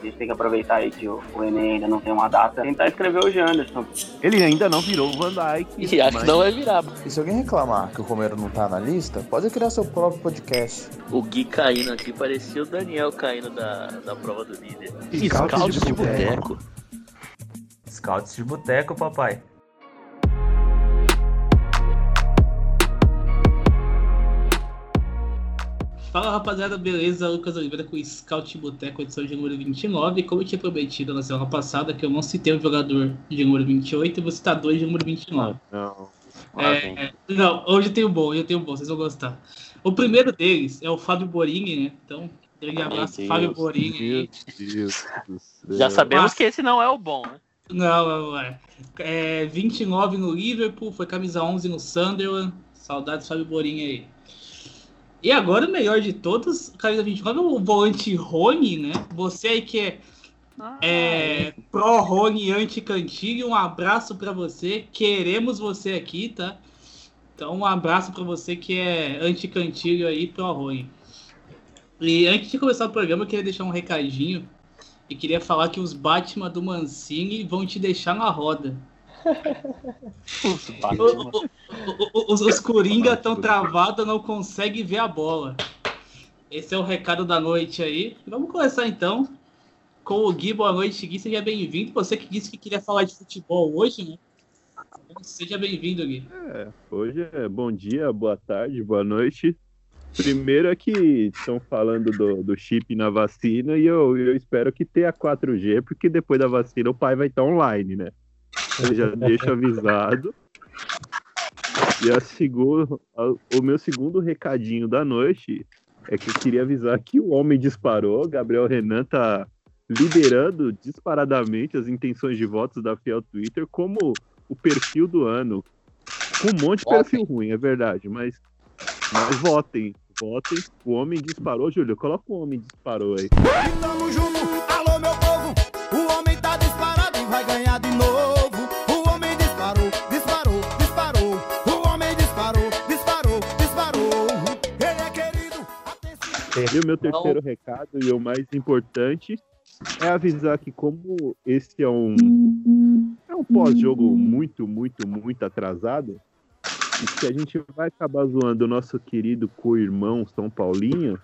A gente tem que aproveitar aí que o, o Enem ainda não tem uma data. Tentar escrever o Janderson. Ele ainda não virou o Van Dyke. E acho que não vai virar. E se alguém reclamar que o Romero não tá na lista, pode criar seu próprio podcast. O Gui caindo aqui parecia o Daniel caindo da, da prova do líder. Scouts Scouts de de boteco. boteco. Scouts de boteco, papai. Fala rapaziada, beleza? Lucas Oliveira com o Scout Boteco, edição de número 29. Como eu tinha prometido na semana passada, que eu não citei o jogador de número 28, eu vou citar dois de número 29. Não. É, é, não, hoje eu tenho bom, hoje eu tenho bom, vocês vão gostar. O primeiro deles é o Fábio Borini, né? Então, grande abraço, Deus. Fábio Borini. Meu Deus do céu. Já sabemos Mas- que esse não é o bom, né? Não, não, não é. é. 29 no Liverpool, foi camisa 11 no Sunderland. Saudades, Fábio Borini aí. E agora o melhor de todos, camisa 29 é o volante Rony, né? Você aí que é, é pró Rony anti-cantilho, um abraço pra você. Queremos você aqui, tá? Então um abraço pra você que é anti-cantilho aí, pró Rony. E antes de começar o programa, eu queria deixar um recadinho e queria falar que os Batman do Mancini vão te deixar na roda. O- o- o- o- os, os Coringa estão travados, não conseguem ver a bola. Esse é o recado da noite aí. Vamos começar então com o Gui. Boa noite, Gui. Seja bem-vindo. Você que disse que queria falar de futebol hoje, né? Seja bem-vindo, Gui. É, hoje é bom dia, boa tarde, boa noite. Primeiro é que estão falando do, do chip na vacina e eu, eu espero que tenha 4G, porque depois da vacina o pai vai estar online, né? Eu já deixo avisado. E a segundo, a- o meu segundo recadinho da noite é que eu queria avisar que o homem disparou, Gabriel Renan tá liderando disparadamente as intenções de votos da Fiel Twitter como o perfil do ano. Com um monte de perfil ruim, é verdade, mas, mas votem, votem. O homem disparou, Júlio, coloca o homem disparou aí. Tamo junto, alô meu povo. E o meu terceiro recado, e o mais importante, é avisar que como esse é um, é um pós-jogo muito, muito, muito atrasado, e que a gente vai acabar zoando o nosso querido co-irmão São Paulinho,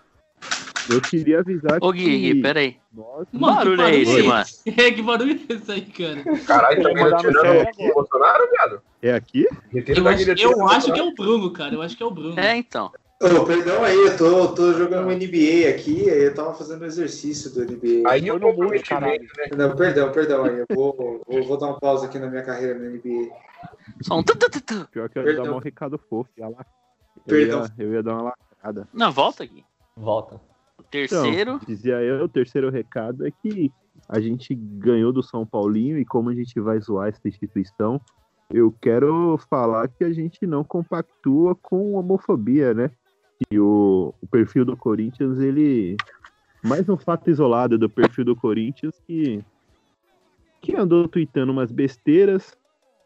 eu queria avisar Ô, que... Gui, Gui, peraí. Nós... Que barulho é esse, mano? É, que barulho é esse aí, cara? Caralho, tá chat. o Bolsonaro, viado? É aqui? Eu acho, eu acho que é o Bruno, cara. Eu acho que é o Bruno. É, então. Ô, perdão aí, eu tô, tô jogando um NBA aqui, aí eu tava fazendo um exercício do NBA. Aí eu comprometimento, né? Não, perdão, perdão aí, eu vou, vou, vou dar uma pausa aqui na minha carreira no NBA. Só um tu, tu, tu, tu. Pior que eu ia dar Perdão. um recado fofo. Ia lá. Eu, Perdão. ia, eu ia dar uma lacrada. Não, volta aqui. Volta. O terceiro. Então, dizia eu, o terceiro recado é que a gente ganhou do São Paulinho e como a gente vai zoar essa instituição, eu quero falar que a gente não compactua com homofobia, né? Que o, o perfil do Corinthians, ele. Mais um fato isolado do perfil do Corinthians que. que andou tweetando umas besteiras,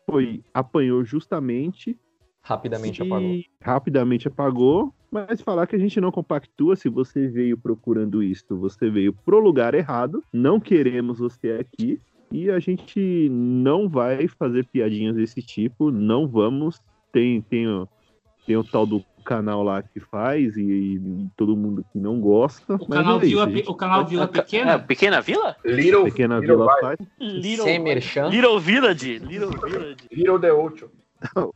foi, apanhou justamente Rapidamente apagou. rapidamente apagou, mas falar que a gente não compactua, se você veio procurando isso, você veio pro lugar errado, não queremos você aqui, e a gente não vai fazer piadinhas desse tipo, não vamos, tem, tem, tem o tal do canal lá que faz, e, e todo mundo que não gosta, O mas canal, é Vila, gente o canal Vila É, Pequena? pequena Vila? Little, Pequena Little Vila Vai, faz, Little. Little Village. Little Village. Little The Ocho.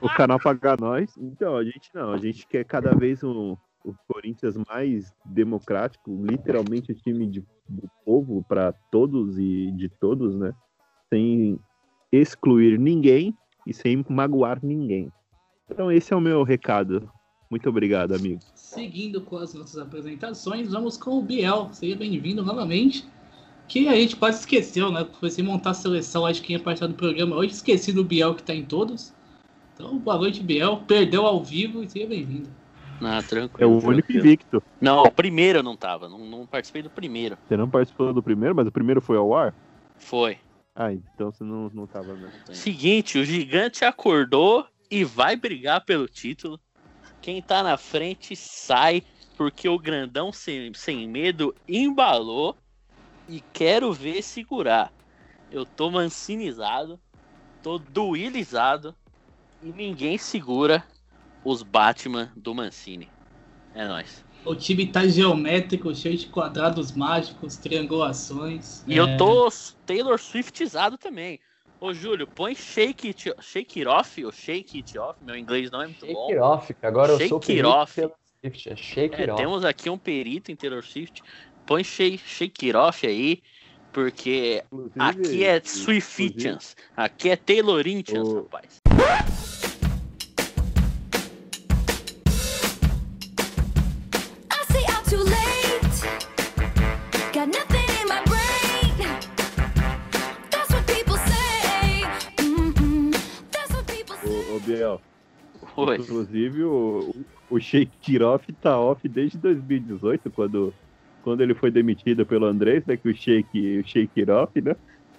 o canal pagar nós. Então, a gente não, a gente quer cada vez um, o Corinthians mais democrático, literalmente o time de, do povo para todos e de todos, né? Sem excluir ninguém e sem magoar ninguém. Então, esse é o meu recado. Muito obrigado, amigo. Seguindo com as nossas apresentações, vamos com o Biel. Seja bem-vindo novamente. Que a gente quase esqueceu, né? Foi sem montar a seleção, acho que ia participar do programa hoje. Esqueci do Biel que tá em todos. Então, boa noite, Biel. Perdeu ao vivo e seja bem-vindo. Ah, É tranquilo. o único tranquilo. invicto. Não, o primeiro eu não tava. Não, não participei do primeiro. Você não participou do primeiro, mas o primeiro foi ao ar? Foi. Ah, então você não, não tava mesmo. Seguinte, o gigante acordou e vai brigar pelo título. Quem tá na frente sai, porque o grandão sem, sem medo embalou. e quero ver segurar. Eu tô mancinizado, tô duilizado e ninguém segura os Batman do Mancini. É nóis. O time tá geométrico, cheio de quadrados mágicos, triangulações. E É, eu tô Taylor Swiftizado também. Ô, Júlio, põe Shake It, shake it Off ou Shake It Off. Meu inglês não é muito Shake bom. it off. Agora eu Shake sou it perito off. Taylor Swift. É shake É, it off. temos aqui um perito em Taylor Swift. Põe Shake, shake It Off aí, porque Inclusive- aqui é Swiftians. Aqui é Taylorintians, O- rapaz. Biel, Oi. inclusive o, o Shake It Off tá off desde 2018, quando, quando ele foi demitido pelo Andrés, né? Que o Shake, o Shake It Off, né?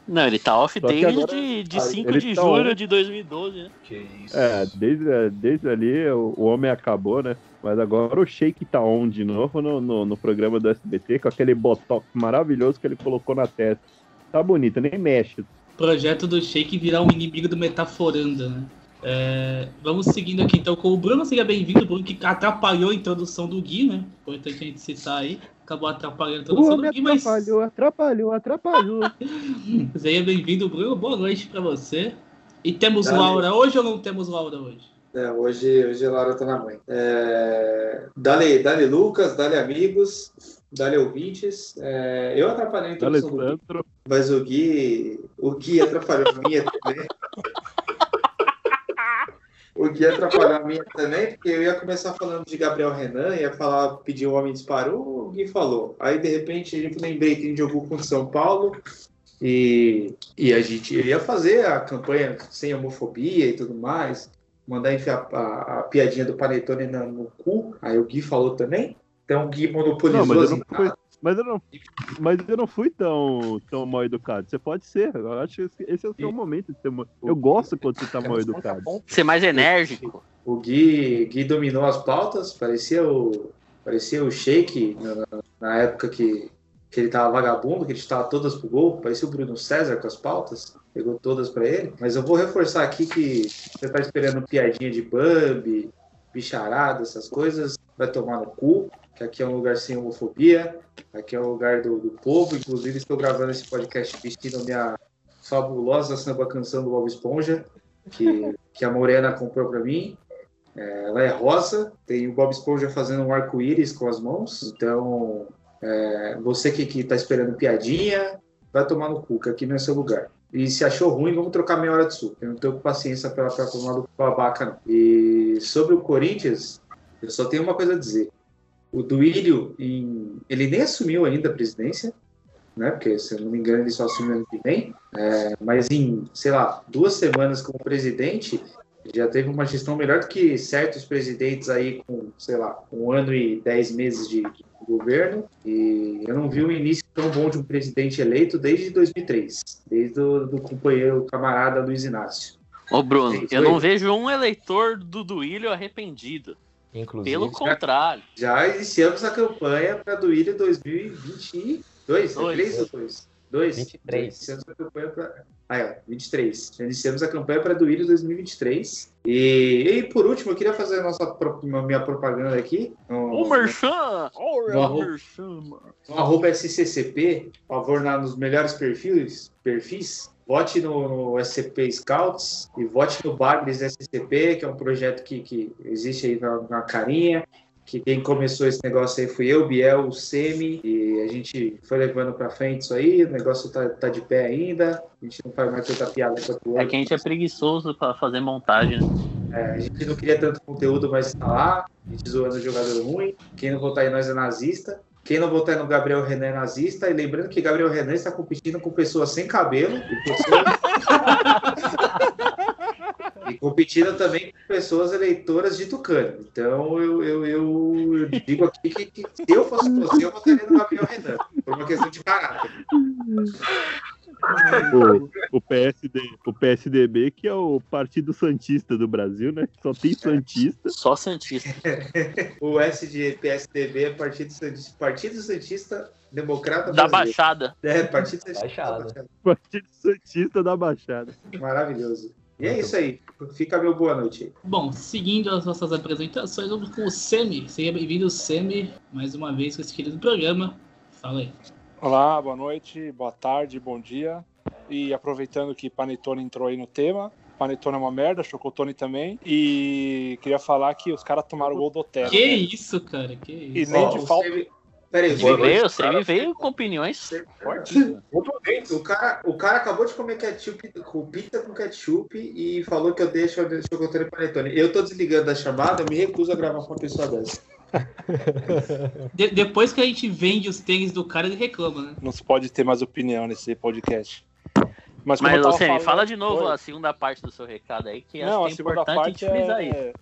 Não, ele tá off Só desde agora- de, de Ah, 5 ele de tá julho on. de 2012, né? Que isso. É, desde, desde ali o, o homem acabou, né? Mas agora o Shake tá on de novo no, no, no programa do SBT, com aquele botox maravilhoso que ele colocou na testa. Tá bonito, nem mexe. Projeto do Shake virar um inimigo do Metaforanda, né? É, vamos seguindo aqui então com o Bruno. Seja bem-vindo, Bruno, que atrapalhou a introdução do Gui, né? Importante a gente citar aí. Acabou atrapalhando a introdução do Gui, mas atrapalhou, atrapalhou, atrapalhou. seja bem-vindo, Bruno. Boa noite pra você. E temos Dale. Laura hoje ou não temos Laura hoje? É, hoje, hoje a Laura tá na mãe. É, dale, dale Lucas, dale amigos, dale ouvintes. É, eu atrapalhei a introdução do Gui, mas o Gui, o Gui atrapalhou a minha também. O Gui atrapalhou a minha também, porque eu ia começar falando de Gabriel Renan, ia falar, pedir o homem disparou, o Gui falou. Aí, de repente, a gente lembrei que a gente jogou com São Paulo e, e a gente ia fazer a campanha sem homofobia e tudo mais, mandar enfiar a, a piadinha do Panetone na- no cu. Aí o Gui falou também. Então o Gui monopolizou Não, mas eu não entradas. Mas eu não, mas eu não fui tão, tão mal educado. Você pode ser. Eu acho que esse- é o seu momento de ser mal. Eu gosto quando você tá mal educado. Ser mais enérgico. O Gui, Gui dominou as pautas, parecia o, parecia o Sheik na, na época que, que ele tava vagabundo, que ele estava todas pro gol, parecia o Bruno César com as pautas, pegou todas para ele. Mas eu vou reforçar aqui que você tá esperando piadinha de Bambi, bicharada, essas coisas, vai tomar no cu, que aqui é um lugar sem homofobia, aqui é um lugar do, do povo, inclusive estou gravando esse podcast vestindo minha fabulosa samba canção do Bob Esponja, que, que a Morena comprou para mim. É, ela é rosa, tem o Bob Esponja fazendo um arco-íris com as mãos. Então, é, você que, que tá esperando piadinha, vai tomar no cu, que aqui não é seu lugar. E se achou ruim, vamos trocar meia hora de suco. Eu não tenho paciência pela pra tomar do babaca, não. E sobre o Corinthians, eu só tenho uma coisa a dizer. O Duílio, em- ele nem assumiu ainda a presidência, né? Porque, se eu não me engano, ele só assumiu ano que vem. É, mas em, sei lá, duas semanas como presidente, já teve uma gestão melhor do que certos presidentes aí com, sei lá, um ano e dez meses de, de governo. E eu não vi um início tão bom de um presidente eleito desde 2003, desde o do companheiro camarada Luiz Inácio. Ô, Bruno, Sim, eu não vejo um eleitor do Duílio arrependido. Inclusive, Pelo contrário. Já iniciamos a campanha para Duílio 2022. Dois. É três ou dois? Dois. 23. Já iniciamos a campanha para. Ah, é, 23. Já iniciamos a campanha para Duílio 2023. E, e por último, eu queria fazer a nossa, minha propaganda aqui. No, Ô, Merchan! Ô, No arroba- Merchan, mano. no arroba SCCP, por favor, na, nos melhores perfis, perfis vote no, no SCP Scouts e vote no Bagres SCP, que é um projeto que, que existe aí na, na carinha, que quem começou esse negócio aí fui eu, Biel, o Semi, e a gente foi levando pra frente isso aí, o negócio tá, tá de pé ainda, a gente não faz mais tanta piada com o É que a gente é preguiçoso pra fazer montagem. né? é, a gente não queria tanto conteúdo, mas tá lá. A gente zoando o jogador ruim. Quem não votar em nós é nazista. Quem não votar no Gabriel Renan é nazista. E lembrando que Gabriel Renan está competindo com pessoas sem cabelo e pessoas. e competindo também com pessoas eleitoras de Tucano. Então eu, eu, eu, eu digo aqui que, que se eu fosse você, eu votaria no Gabriel Renan. Por uma questão de caráter. O, o, PSD, o PSDB, que é o Partido Santista do Brasil, né? Só tem Santista. Só Santista. O SD, PSDB é Partido Santista, Partido Santista Democrata Da brasileiro. Baixada. É, Partido Santista Baixada. da Baixada. Partido Santista da Baixada. Maravilhoso. E é isso aí. Fica meu boa noite aí. Bom, seguindo as nossas apresentações, vamos com o Semi. Seja bem-vindo, Semi, mais uma vez com esse querido programa. Fala aí. Olá, boa noite, boa tarde, bom dia. E aproveitando que Panetone entrou aí no tema, Panetone é uma merda, Chocotone também. E queria falar que os caras tomaram o gol do Otero. Que né? isso, cara, que E isso. nem Ó, de o falta. Semi- Peraí, noite, veio, cara. ele veio com opiniões fortes. O cara, o cara acabou de comer ketchup, com pizza com ketchup e falou que eu deixo chocotone e panetone. Eu tô desligando da chamada, eu me recuso a gravar com uma pessoa dessa. De- depois que a gente vende os tênis do cara, ele reclama, né? Não se pode ter mais opinião nesse podcast. Mas, como Mas, Semi, falando- fala de novo Oi. a segunda parte do seu recado aí, que Não, a acho que é segunda importante isso. é.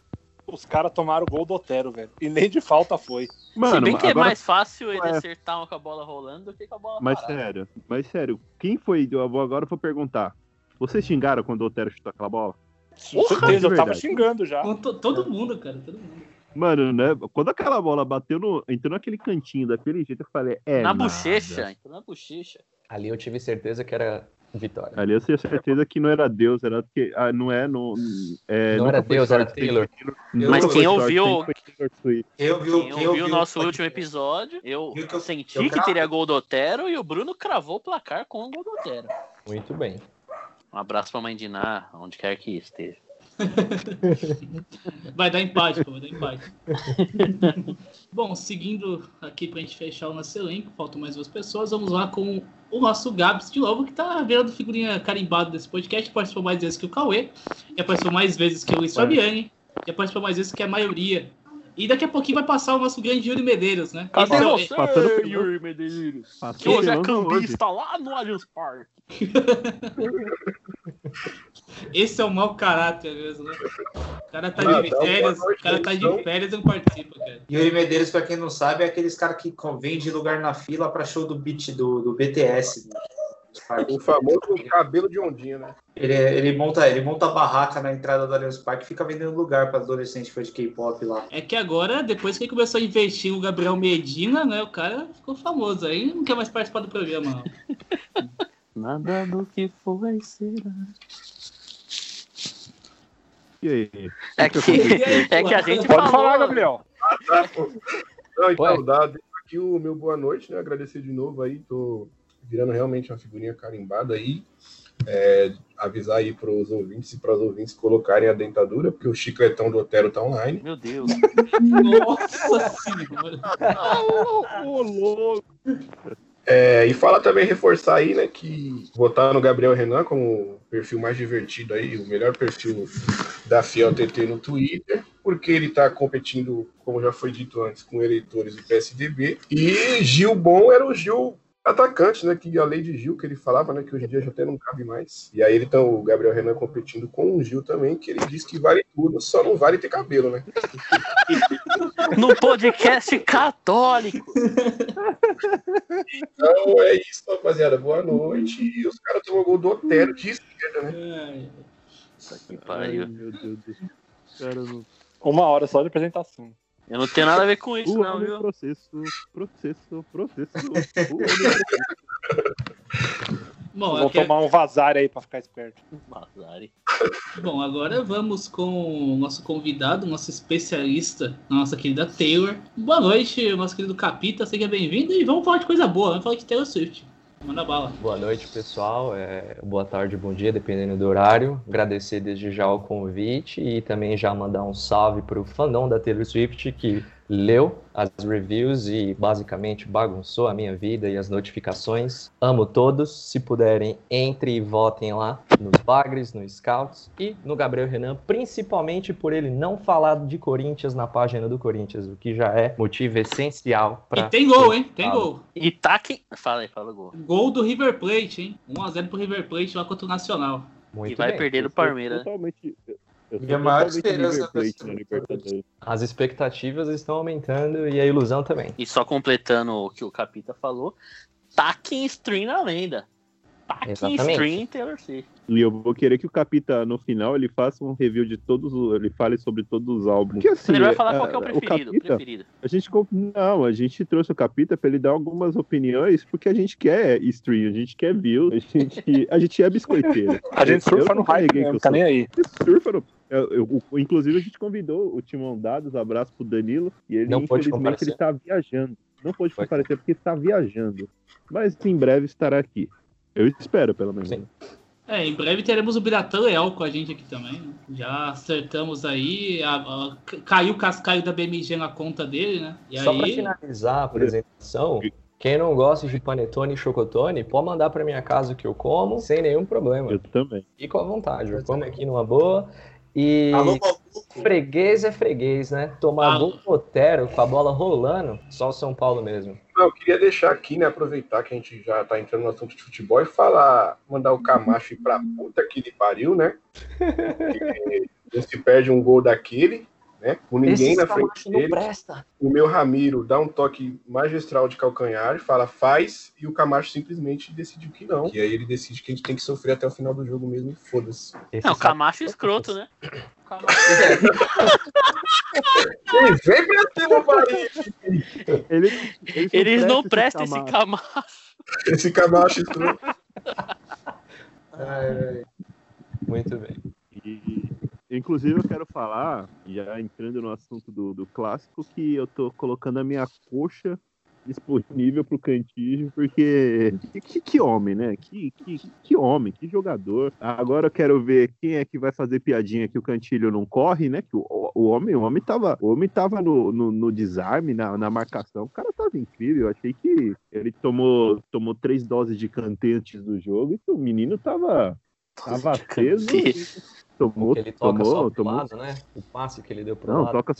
Os caras tomaram o gol do Otero, velho. E nem de falta foi. Se Mano, bem que é agora- mais fácil ele É. acertar uma com a bola rolando do que com a bola Mas parada. sério, mas sério, quem foi? Eu vou agora eu vou perguntar. Vocês xingaram quando o Otero chutou aquela bola? Com Porra, certeza, eu tava xingando já. Todo mundo, cara, todo mundo. Mano, né? Quando aquela bola bateu no. entrou naquele cantinho daquele jeito, eu falei, é. na nada. bochecha, entrou na bochecha. Ali eu tive certeza que era vitória. Ali eu tinha certeza que não era Deus, era porque. Ah, não é. Não, é, Não era Deus, sorte, era Taylor. Eu- Mas quem ouviu- Taylor. Eu vi, Quem ouviu o nosso último episódio, eu que eu- senti eu que cravo? teria gol do Otero e o Bruno cravou o placar com o gol do Otero. Muito bem. Um abraço pra mãe Diná, onde quer que esteja. Vai dar empate, pô, vai dar empate. Bom, seguindo aqui pra gente fechar o nosso elenco, faltam mais duas pessoas. Vamos lá com o nosso Gabs de novo, que tá virando figurinha carimbada desse podcast. Participou mais vezes que o Cauê, já participou mais vezes que o Luiz Fabiani, já participou mais vezes que a maioria. E daqui a pouquinho vai passar o nosso grande Yuri Medeiros, né? Cadê Esse é você, passando pelo- Yuri Medeiros? Passou Que hoje é pelando hoje. cambista lá no Allianz Parque. Esse é o mau caráter mesmo, né? O cara tá Ah, de férias, noite o cara tá então. de férias e não participa, cara. Yuri Medeiros, pra quem não sabe, é aqueles caras que vendem lugar na fila pra show do beat do, do BTS. né? O famoso cabelo de ondinha, né? Ele, ele, monta, ele monta a barraca na entrada do Allianz Parque e fica vendendo lugar para adolescente fã de K-pop lá. É que agora, depois que ele começou a investir no Gabriel Medina, né? O cara ficou famoso. Aí não quer mais participar do programa, não. Nada do que foi será. E aí? É que, é que a gente Pode falou. falar, Gabriel. Não, então, dá deixa aqui o meu boa noite, né? Agradecer de novo aí, tô virando realmente uma figurinha carimbada aí. É, avisar aí para os ouvintes e para os ouvintes colocarem a dentadura, porque o chicletão do Otero tá online. Meu Deus. Nossa senhora. Ô, louco! É, e fala também, reforçar aí, né, que votar no Gabriel Renan como o perfil mais divertido aí, o melhor perfil da Fiel TT no Twitter, porque ele tá competindo, como já foi dito antes, com eleitores do PSDB. E Gil Bom era o Gil atacante, né, que a lei de Gil que ele falava, né, que hoje em dia já até não cabe mais. E aí ele tá o Gabriel Renan competindo com o Gil também, que ele diz que vale tudo, só não vale ter cabelo, né? No podcast católico. Então é isso, rapaziada. Boa noite. E os caras tomam gol do Otero de esquerda, né? Ai, Que Ai, pariu. meu Deus do céu. Uma hora só de apresentação. Eu não tenho nada a ver com isso, O não, viu? processo, processo, processo. Bom, Vou aqui- tomar um vazar aí pra ficar esperto. Vazare. bom, agora vamos com o nosso convidado, nosso especialista, a nossa querida Taylor. Boa noite, nosso querido Capita, seja bem-vindo e vamos falar de coisa boa, vamos falar de Taylor Swift. Manda bala. Boa noite, pessoal. É, boa tarde, bom dia, dependendo do horário. Agradecer desde já o convite e também já mandar um salve para o fandom da Taylor Swift que leu as reviews e basicamente bagunçou a minha vida e as notificações. Amo todos. Se puderem, entre e votem lá nos Bagres, no Scouts e no Gabriel Renan, principalmente por ele não falar de Corinthians na página do Corinthians, o que já é motivo essencial para. E tem gol, hein? Tem gol. E tá quem. Fala aí, fala o gol. Gol do River Plate, hein? 1x0 pro River Plate lá contra o Nacional. Muito E vai bem. perder sou Palmeiras. Totalmente. Eu Minha maior esperança Plate Libertadores. As expectativas estão aumentando e a ilusão também. E só completando o que o Capita falou, taquem stream na lenda. Exatamente. stream em Taylor Swift. E eu vou querer que o Capita, no final, ele faça um review de todos os. Ele fale sobre todos os álbuns. Porque, assim, Ele vai falar é, qual que é o preferido. Capita, preferido. A gente. Não, a gente trouxe o Capita pra ele dar algumas opiniões, porque a gente quer stream, a gente quer view, a gente, a gente é biscoiteiro. A gente surfa Eu no hype eu tá nem aí. Surfa no- eu- eu- inclusive, a gente convidou o Timão Dados, abraço pro Danilo, e ele, Não infelizmente, ele tá viajando. Não pôde Foi. comparecer porque está viajando. Mas em breve estará aqui. Eu espero, pelo menos. Sim. É, em breve teremos o Biratã Leal com a gente aqui também. né? Já acertamos aí. a- a- caiu o cascaio da BMG na conta dele, né? E Só pra aí. finalizar a apresentação, quem não gosta de panetone e chocotone, pode mandar pra minha casa que eu como, sem nenhum problema. Eu também. Fico à vontade, eu como aqui numa boa. E Alô, freguês é freguês, né? Tomar gol do Otero com a bola rolando, só o São Paulo mesmo. Não, eu queria deixar aqui, né, aproveitar que a gente já tá entrando no assunto de futebol e falar, mandar o Camacho ir pra puta que ele pariu, né? Porque não se perde um gol daquele, né? Com ninguém Esse na frente Camacho não dele. presta. O meu Ramiro dá um toque magistral de calcanhar, fala faz, e o Camacho simplesmente decidiu que não. E aí ele decide que a gente tem que sofrer até o final do jogo mesmo e foda-se. Não, o Camacho é escroto, né? O Camacho- Ele vem pra cima! Ele, eles Eles não prestam esse Camacho. Esse Camacho escroto. Muito bem. E, inclusive, eu quero falar, já entrando no assunto do, do clássico, que eu tô colocando a minha coxa disponível pro Cantígio, porque que, que- homem, né? Que, que, que homem, que jogador. Agora eu quero ver quem é que vai fazer piadinha que o Cantilho não corre, né? Que o, o homem, o homem tava, o homem tava no, no, no desarme, na, na marcação. O cara tava incrível. Eu achei que ele tomou, tomou três doses de cantê antes do jogo e o menino tava, tava aceso. Tomou, Porque ele toca tomou, só pro tomou. lado, né? O passe que ele deu pro Não, lado. toca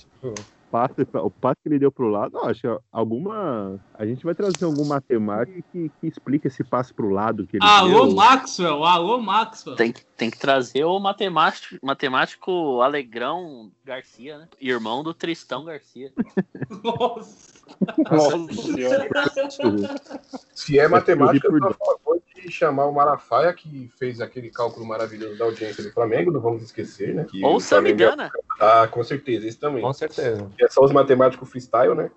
passe, o passe que ele deu pro lado, eu acho que alguma. A gente vai trazer algum matemático que, que explique esse passe pro lado que ele Alô, deu. Maxwell! Alô, Maxwell! Tem, que- tem que trazer o matemático, matemático Alegrão Garcia, né? Irmão do Tristão Garcia. Nossa! Nossa senhora. Se é matemática, eu por tô chamar o Malafaia, que fez aquele cálculo maravilhoso da audiência do Flamengo, não vamos esquecer, né? Que Ou o é- Samidana. Ah, com certeza, esse também. Com certeza. É só os matemáticos freestyle, né?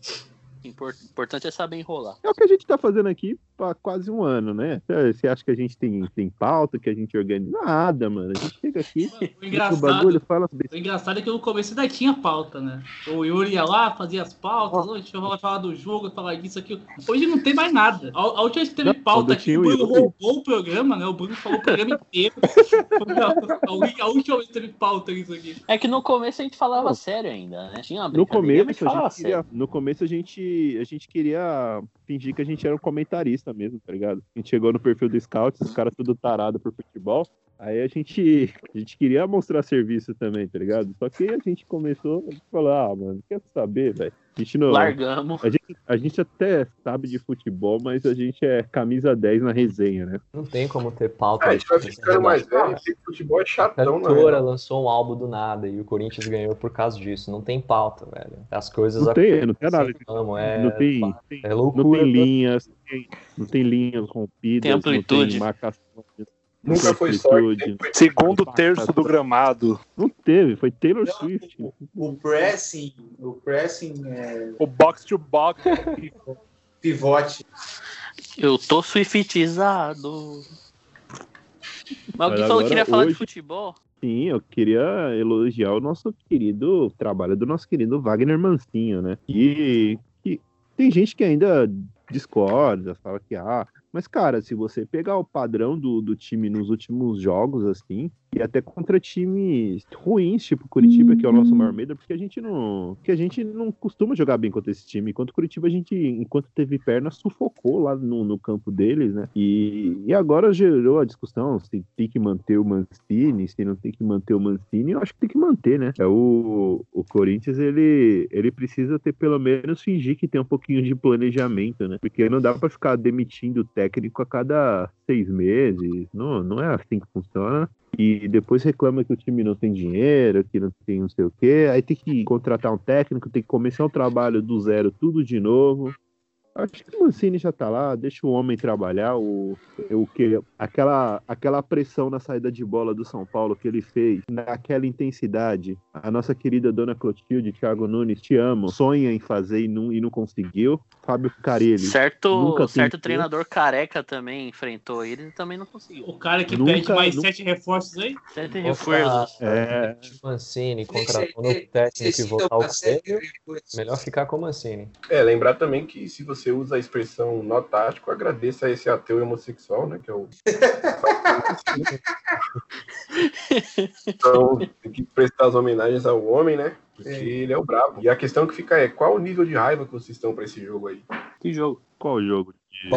Impor- importante é saber enrolar. É o que a gente tá fazendo aqui há quase um ano, né? Você acha que a gente tem, tem pauta, que a gente organiza? Nada, mano. A gente chega aqui, O o engraçado, bagulho, fala o engraçado é que no começo ainda tinha pauta, né? O Yuri ia lá, fazia as pautas, hoje deixa eu falar- falar do jogo, falar disso aqui. Hoje não tem mais nada. A, a última vez que teve Não, pauta aqui, o Bruno roubou o programa, né? O Bruno falou o programa inteiro. a, a- a última vez que teve pauta isso aqui. É que no começo a gente falava sério ainda, né? Tinha uma No começo, a falava gente queria, no começo a gente, a gente queria fingir que a gente era um comentarista mesmo, tá ligado? A gente chegou no perfil do Scouts, os caras tudo tarado por futebol. Aí a gente, a gente queria mostrar serviço também, tá ligado? Só que a gente começou a falar, ah, mano, quer saber, velho? A gente não. Largamos. A gente, a gente até sabe de futebol, mas a gente é camisa 10 na resenha, né? Não tem como ter pauta. É, a gente vai ficando mais velho, futebol é A chatão, né? cantora lançou um álbum do nada e o Corinthians ganhou por causa disso. Não tem pauta, velho. As coisas Não tem, não tem. Vamos, é, não tem, não é não loucura. Tem linhas, não tem, não tem linhas rompidas, Tem amplitude. não tem marcação. Nunca foi amplitude. sorte, Segundo terço do gramado. Não teve, foi Taylor Swift. O pressing, o pressing é O box to box. pivote. Eu tô swiftizado. Mas alguém Mas falou que queria falar de hoje- futebol? Sim, eu queria elogiar o nosso querido o trabalho do nosso querido Wagner Mancinho, né? E que tem gente que ainda discorda, fala que ah, mas cara, se você pegar o padrão do, do time nos últimos jogos, assim, e até contra times ruins, tipo Curitiba, que é o nosso maior medo, porque a gente não, que a gente não costuma jogar bem contra esse time. Enquanto Curitiba a gente, enquanto teve perna, sufocou lá no, no campo deles, né? E, e agora gerou a discussão se tem que manter o Mancini, se não tem que manter o Mancini. Eu acho que tem que manter, né? É o, o Corinthians ele, ele precisa ter pelo menos fingir que tem um pouquinho de planejamento, né? Porque não dá pra ficar demitindo o técnico a cada seis meses. Não, não é assim que funciona e depois reclama que o time não tem dinheiro, que não tem não sei o quê, aí tem que contratar um técnico, tem que começar o trabalho do zero, tudo de novo. Acho que o Mancini já tá lá, deixa o homem trabalhar. O, o que, aquela, aquela pressão na saída de bola do São Paulo que ele fez, naquela intensidade. A nossa querida dona Clotilde, Thiago Nunes, te amo, sonha em fazer e não, e não conseguiu. Fábio Carilli. Certo, nunca certo treinador careca também enfrentou ele e também não conseguiu. O cara que Nunca- pede mais nunca- sete reforços aí. Sete reforços. É, Mancini contratando o técnico e voltar o melhor ficar com o Mancini. É, lembrar também que se você usa a expressão nó tático, agradeça a esse ateu homossexual, né? Que é o. então, tem que prestar as homenagens ao homem, né? Porque ele é o brabo. E a questão que fica é: qual o nível de raiva que vocês estão pra esse jogo aí? Que jogo? qual jogo?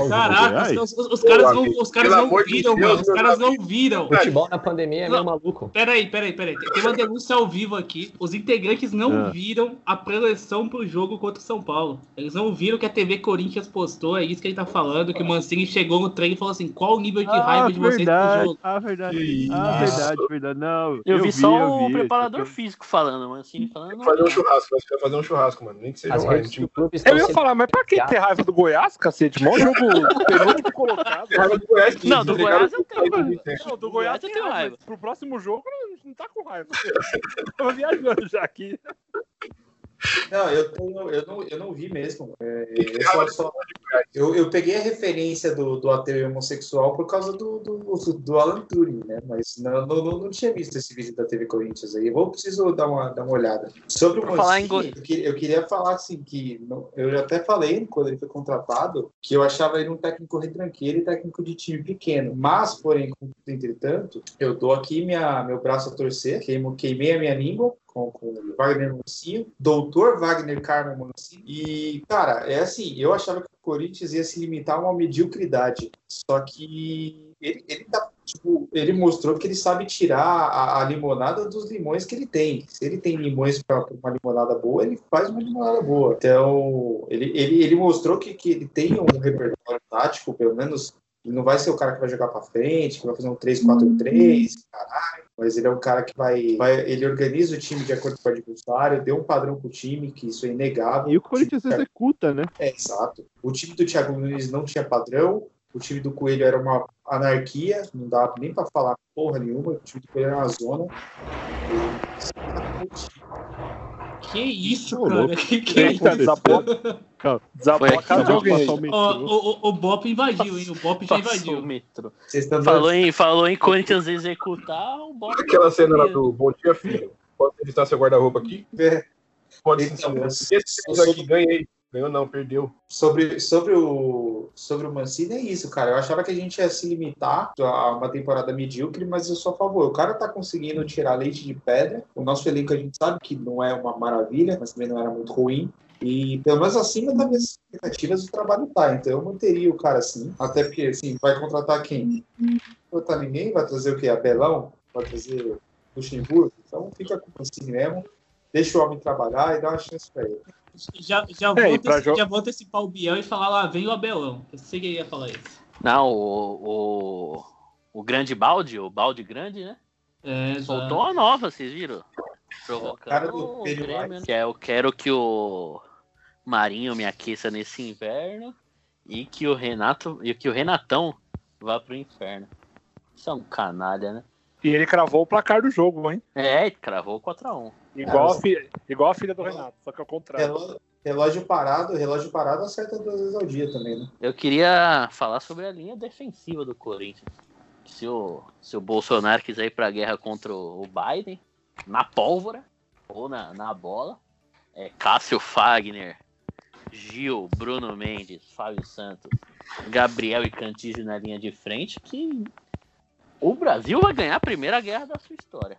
Caraca, os, os- os caras não, os caras Pelo não de viram, Deus, mano. Os caras não viram. Futebol na pandemia é meio maluco. Peraí, peraí, peraí. Tem tem uma denúncia ao vivo aqui. Os integrantes não Ah. viram a preleção pro jogo contra o São Paulo. Eles não viram que a TV Corinthians postou. É isso que ele tá falando. Que o Mancini chegou no treino e falou assim: qual o nível de raiva de vocês pro verdade, jogo? ah, verdade. Ah, verdade, verdade. Não, Eu, vi, vi, só eu o vi, preparador eu- físico falando, mas assim, falando. Fazer um churrasco, vamos fazer um churrasco, mano. Nem que seja estão Eu ia falar, mas pra que ter raiva do Goiás, cacete? Mó jogo penúltimo colocado. Raiva do Goiás, que Não, do Goiás eu o tenho né? Não, do Goiás eu tem tenho raiva. Pro próximo jogo não, não tá com raiva. Tava viajando já aqui. Não, eu, tenho, eu, não, eu não vi mesmo. É, eu, só- só- eu, eu peguei a referência do, do ateu e homossexual por causa do, do, do Alan Turing, né? Mas não, não, não, não tinha visto esse vídeo da TV Corinthians aí. Eu vou preciso dar uma, dar uma olhada. Sobre o Mancini, eu, que- eu queria falar assim que não- eu já até falei quando ele foi contratado que eu achava ele um técnico retranqueiro e técnico de time pequeno. Mas, porém, entretanto, eu dou aqui minha, meu braço a torcer, queimo, queimei a minha língua com, com o Wagner Mancini, doutor Wagner Carmo Mancini. E, cara, é assim, eu achava que o Corinthians ia se limitar a uma mediocridade. Só que ele, ele, tá, tipo, ele mostrou que ele sabe tirar a, a limonada dos limões que ele tem. Se ele tem limões para uma limonada boa, ele faz uma limonada boa. Então, ele, ele, ele mostrou que, que ele tem um repertório tático, pelo menos ele não vai ser o cara que vai jogar pra frente, que vai fazer um 3-4-3, caralho. Mas ele é um cara que vai, vai. Ele organiza o time de acordo com o adversário, deu um padrão pro time, que isso é inegável. E o Corinthians executa, né? É, exato. O time do Thiago Nunes não tinha padrão, o time do Coelho era uma anarquia, não dava nem pra falar porra nenhuma, o time do Coelho era uma zona. Que isso, Ô, cara? louco. Que, que Tem, isso? Desabou, a casa de alguém. o o, o, o Bop invadiu, hein? O Bop já o invadiu. Vocês estão Falou em, falou em Corinthians executar, o Bob. Aquela cena lá do Bom Dia Filho. Pode revistar seu guarda-roupa aqui? É. Pode sim. eu- Esse aqui, ganhei. Ganhou não, perdeu. Sobre, sobre, o, sobre o Mancini é isso, cara. Eu achava que a gente ia se limitar a uma temporada medíocre, mas eu sou a favor. O cara tá conseguindo tirar leite de pedra. O nosso elenco a gente sabe que não é uma maravilha, mas também não era muito ruim. E pelo menos acima das minhas expectativas o trabalho tá. Então eu manteria o cara assim. Até porque, assim, vai contratar quem? Não contratar ninguém? Vai trazer o quê? Abelão? Vai trazer Luxemburgo? Então fica com o Mancini mesmo. Deixa o homem trabalhar e dá uma chance pra ele. Já, já, É, vou anteci- jo- já vou antecipar o Biel e falar lá, vem o Abelão. Eu sei que ele ia falar isso. Não, o, o, o grande balde, o balde grande, né? É. Soltou uma nova, vocês viram? Cara Provocando do o Pennywise. Grêmio, né? Que é, eu quero que o Marinho me aqueça nesse inverno e que o Renato e que o Renatão vá pro inferno. Isso é um canalha, né? E ele cravou o placar do jogo, hein? É, cravou 4x1. Igual, a, fi- igual a filha do Renato, só que ao contrário. Relógio, relógio parado, relógio parado acerta duas vezes ao dia também, né? Eu queria falar sobre a linha defensiva do Corinthians. Se o, se o Bolsonaro quiser ir pra guerra contra o Biden, na pólvora ou na, na bola, é Cássio Fagner, Gil, Bruno Mendes, Fábio Santos, Gabriel e Cantígio na linha de frente, que o Brasil vai ganhar a primeira guerra da sua história.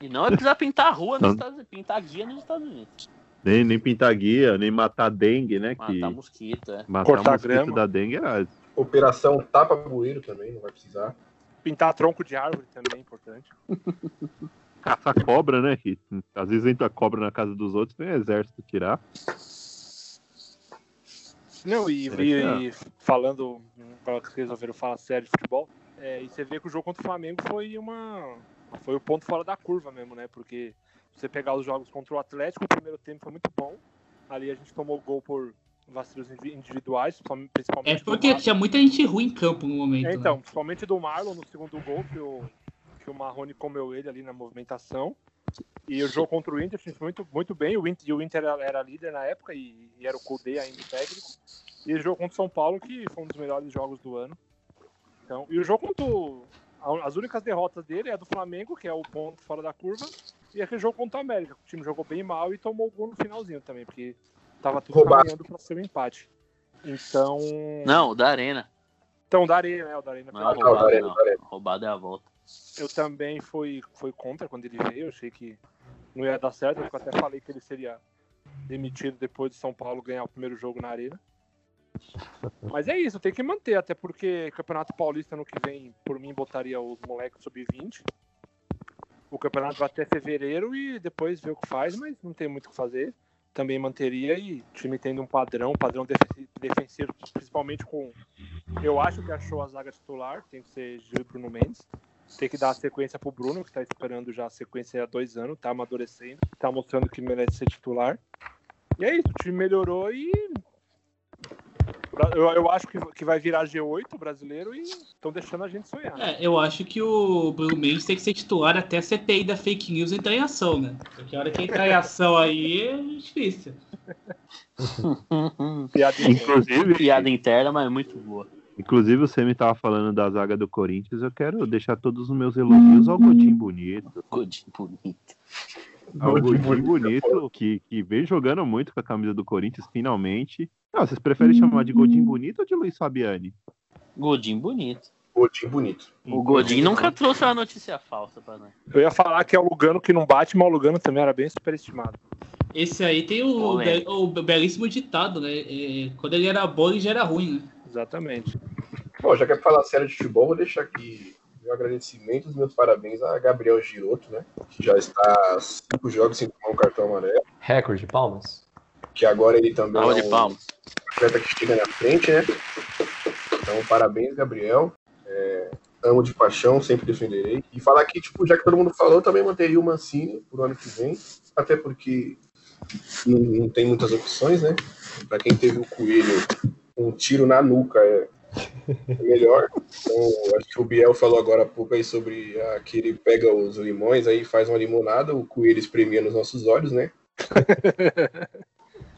E não é precisar pintar a rua nos Estados Unidos, pintar guia nos Estados Unidos. Nem, nem pintar guia, nem matar dengue, né? Que Matar mosquito, é. matar Cortar mosquito grama. da dengue é Operação Tapa Bueiro também, não vai precisar. Pintar tronco de árvore também é importante. caçar cobra, né? Que às vezes entra cobra na casa dos outros, vem exército tirar. Não, e, É, e- e falando, para que vocês resolveram falar sério de futebol, é, e você vê que o jogo contra o Flamengo foi uma. Foi o ponto fora da curva mesmo, né? Porque você pegar os jogos contra o Atlético, o primeiro tempo foi muito bom. Ali a gente tomou gol por vacilos indivi- individuais, principalmente- É porque tinha muita gente ruim em campo no momento. É, né? então, principalmente do Marlon no segundo gol, que o, que o Marrone comeu ele ali na movimentação. E o jogo contra o Inter foi muito, muito bem. O Inter, e o Inter era, líder na época e, e era o Kudê ainda técnico. E o jogo contra o São Paulo, que foi um dos melhores jogos do ano. Então, e o jogo contra o, as únicas derrotas dele é do Flamengo, que é o ponto fora da curva, e aquele jogo contra o América. que O time jogou bem mal e tomou o gol no finalzinho também, porque tava tudo Roubado. caminhando para ser um empate. Então. Não, o da Arena. Então, o da Arena, né? O da Arena. Não é roubado, da Arena, não. Roubado é a volta. Eu também fui, fui contra quando ele veio. Eu achei que não ia dar certo. Eu até falei que ele seria demitido depois de São Paulo ganhar o primeiro jogo na Arena. Mas é isso, tem que manter, até porque Campeonato Paulista no que vem, por mim, botaria os moleques sub-20. O campeonato vai até fevereiro e depois ver o que faz, mas não tem muito o que fazer. Também manteria e time tendo um padrão, padrão defe- defensivo, principalmente com. Eu acho que achou a zaga titular, tem que ser Gil e Bruno Mendes. Tem que dar a sequência pro Bruno, que tá esperando já a sequência há dois anos, tá amadurecendo, tá mostrando que merece ser titular. E é isso, o time melhorou e. Eu, eu acho que, que vai virar G8 o brasileiro e estão deixando a gente sonhar. É, eu acho que o Bruno Mendes tem que ser titular até a CPI da fake news entrar em ação, né? Porque a hora que entrar em ação aí é difícil. Piada Inclusive, Piada interna, mas muito boa. inclusive você me tava falando da zaga do Corinthians, eu quero deixar todos os meus elogios ao Godinho Bonito. Godinho bonito. Godinho Godinho Bonito, Bonito, que, que vem jogando muito com a camisa do Corinthians, finalmente. Ah, vocês preferem chamar de Godinho Bonito ou de Luiz Fabiani? Godinho bonito. Godinho bonito. O Godinho nunca trouxe uma notícia falsa pra nós. Eu ia falar que é o Lugano que não bate, mas o Lugano também era bem superestimado. Esse aí tem o, be- o belíssimo ditado, né? É, quando ele era bom, ele já era ruim, né? Exatamente. Bom, já que é falar sério de futebol, vou deixar aqui meu agradecimento, os meus parabéns a Gabriel Giroto, né? Que já está há cinco jogos sem tomar um cartão amarelo. Recorde de palmas? Que agora ele também Salva é de um palmas. atleta que chega na frente, né? Então, parabéns, Gabriel. É, amo de paixão, sempre defenderei. E falar que, tipo, já que todo mundo falou, eu também manteria o Mancini pro ano que vem. Até porque não, não tem muitas opções, né? Pra quem teve o coelho, um tiro na nuca é, é melhor. Então, acho que o Biel falou agora há pouco aí sobre ah, que ele pega os limões aí faz uma limonada, o coelho espremia nos nossos olhos, né?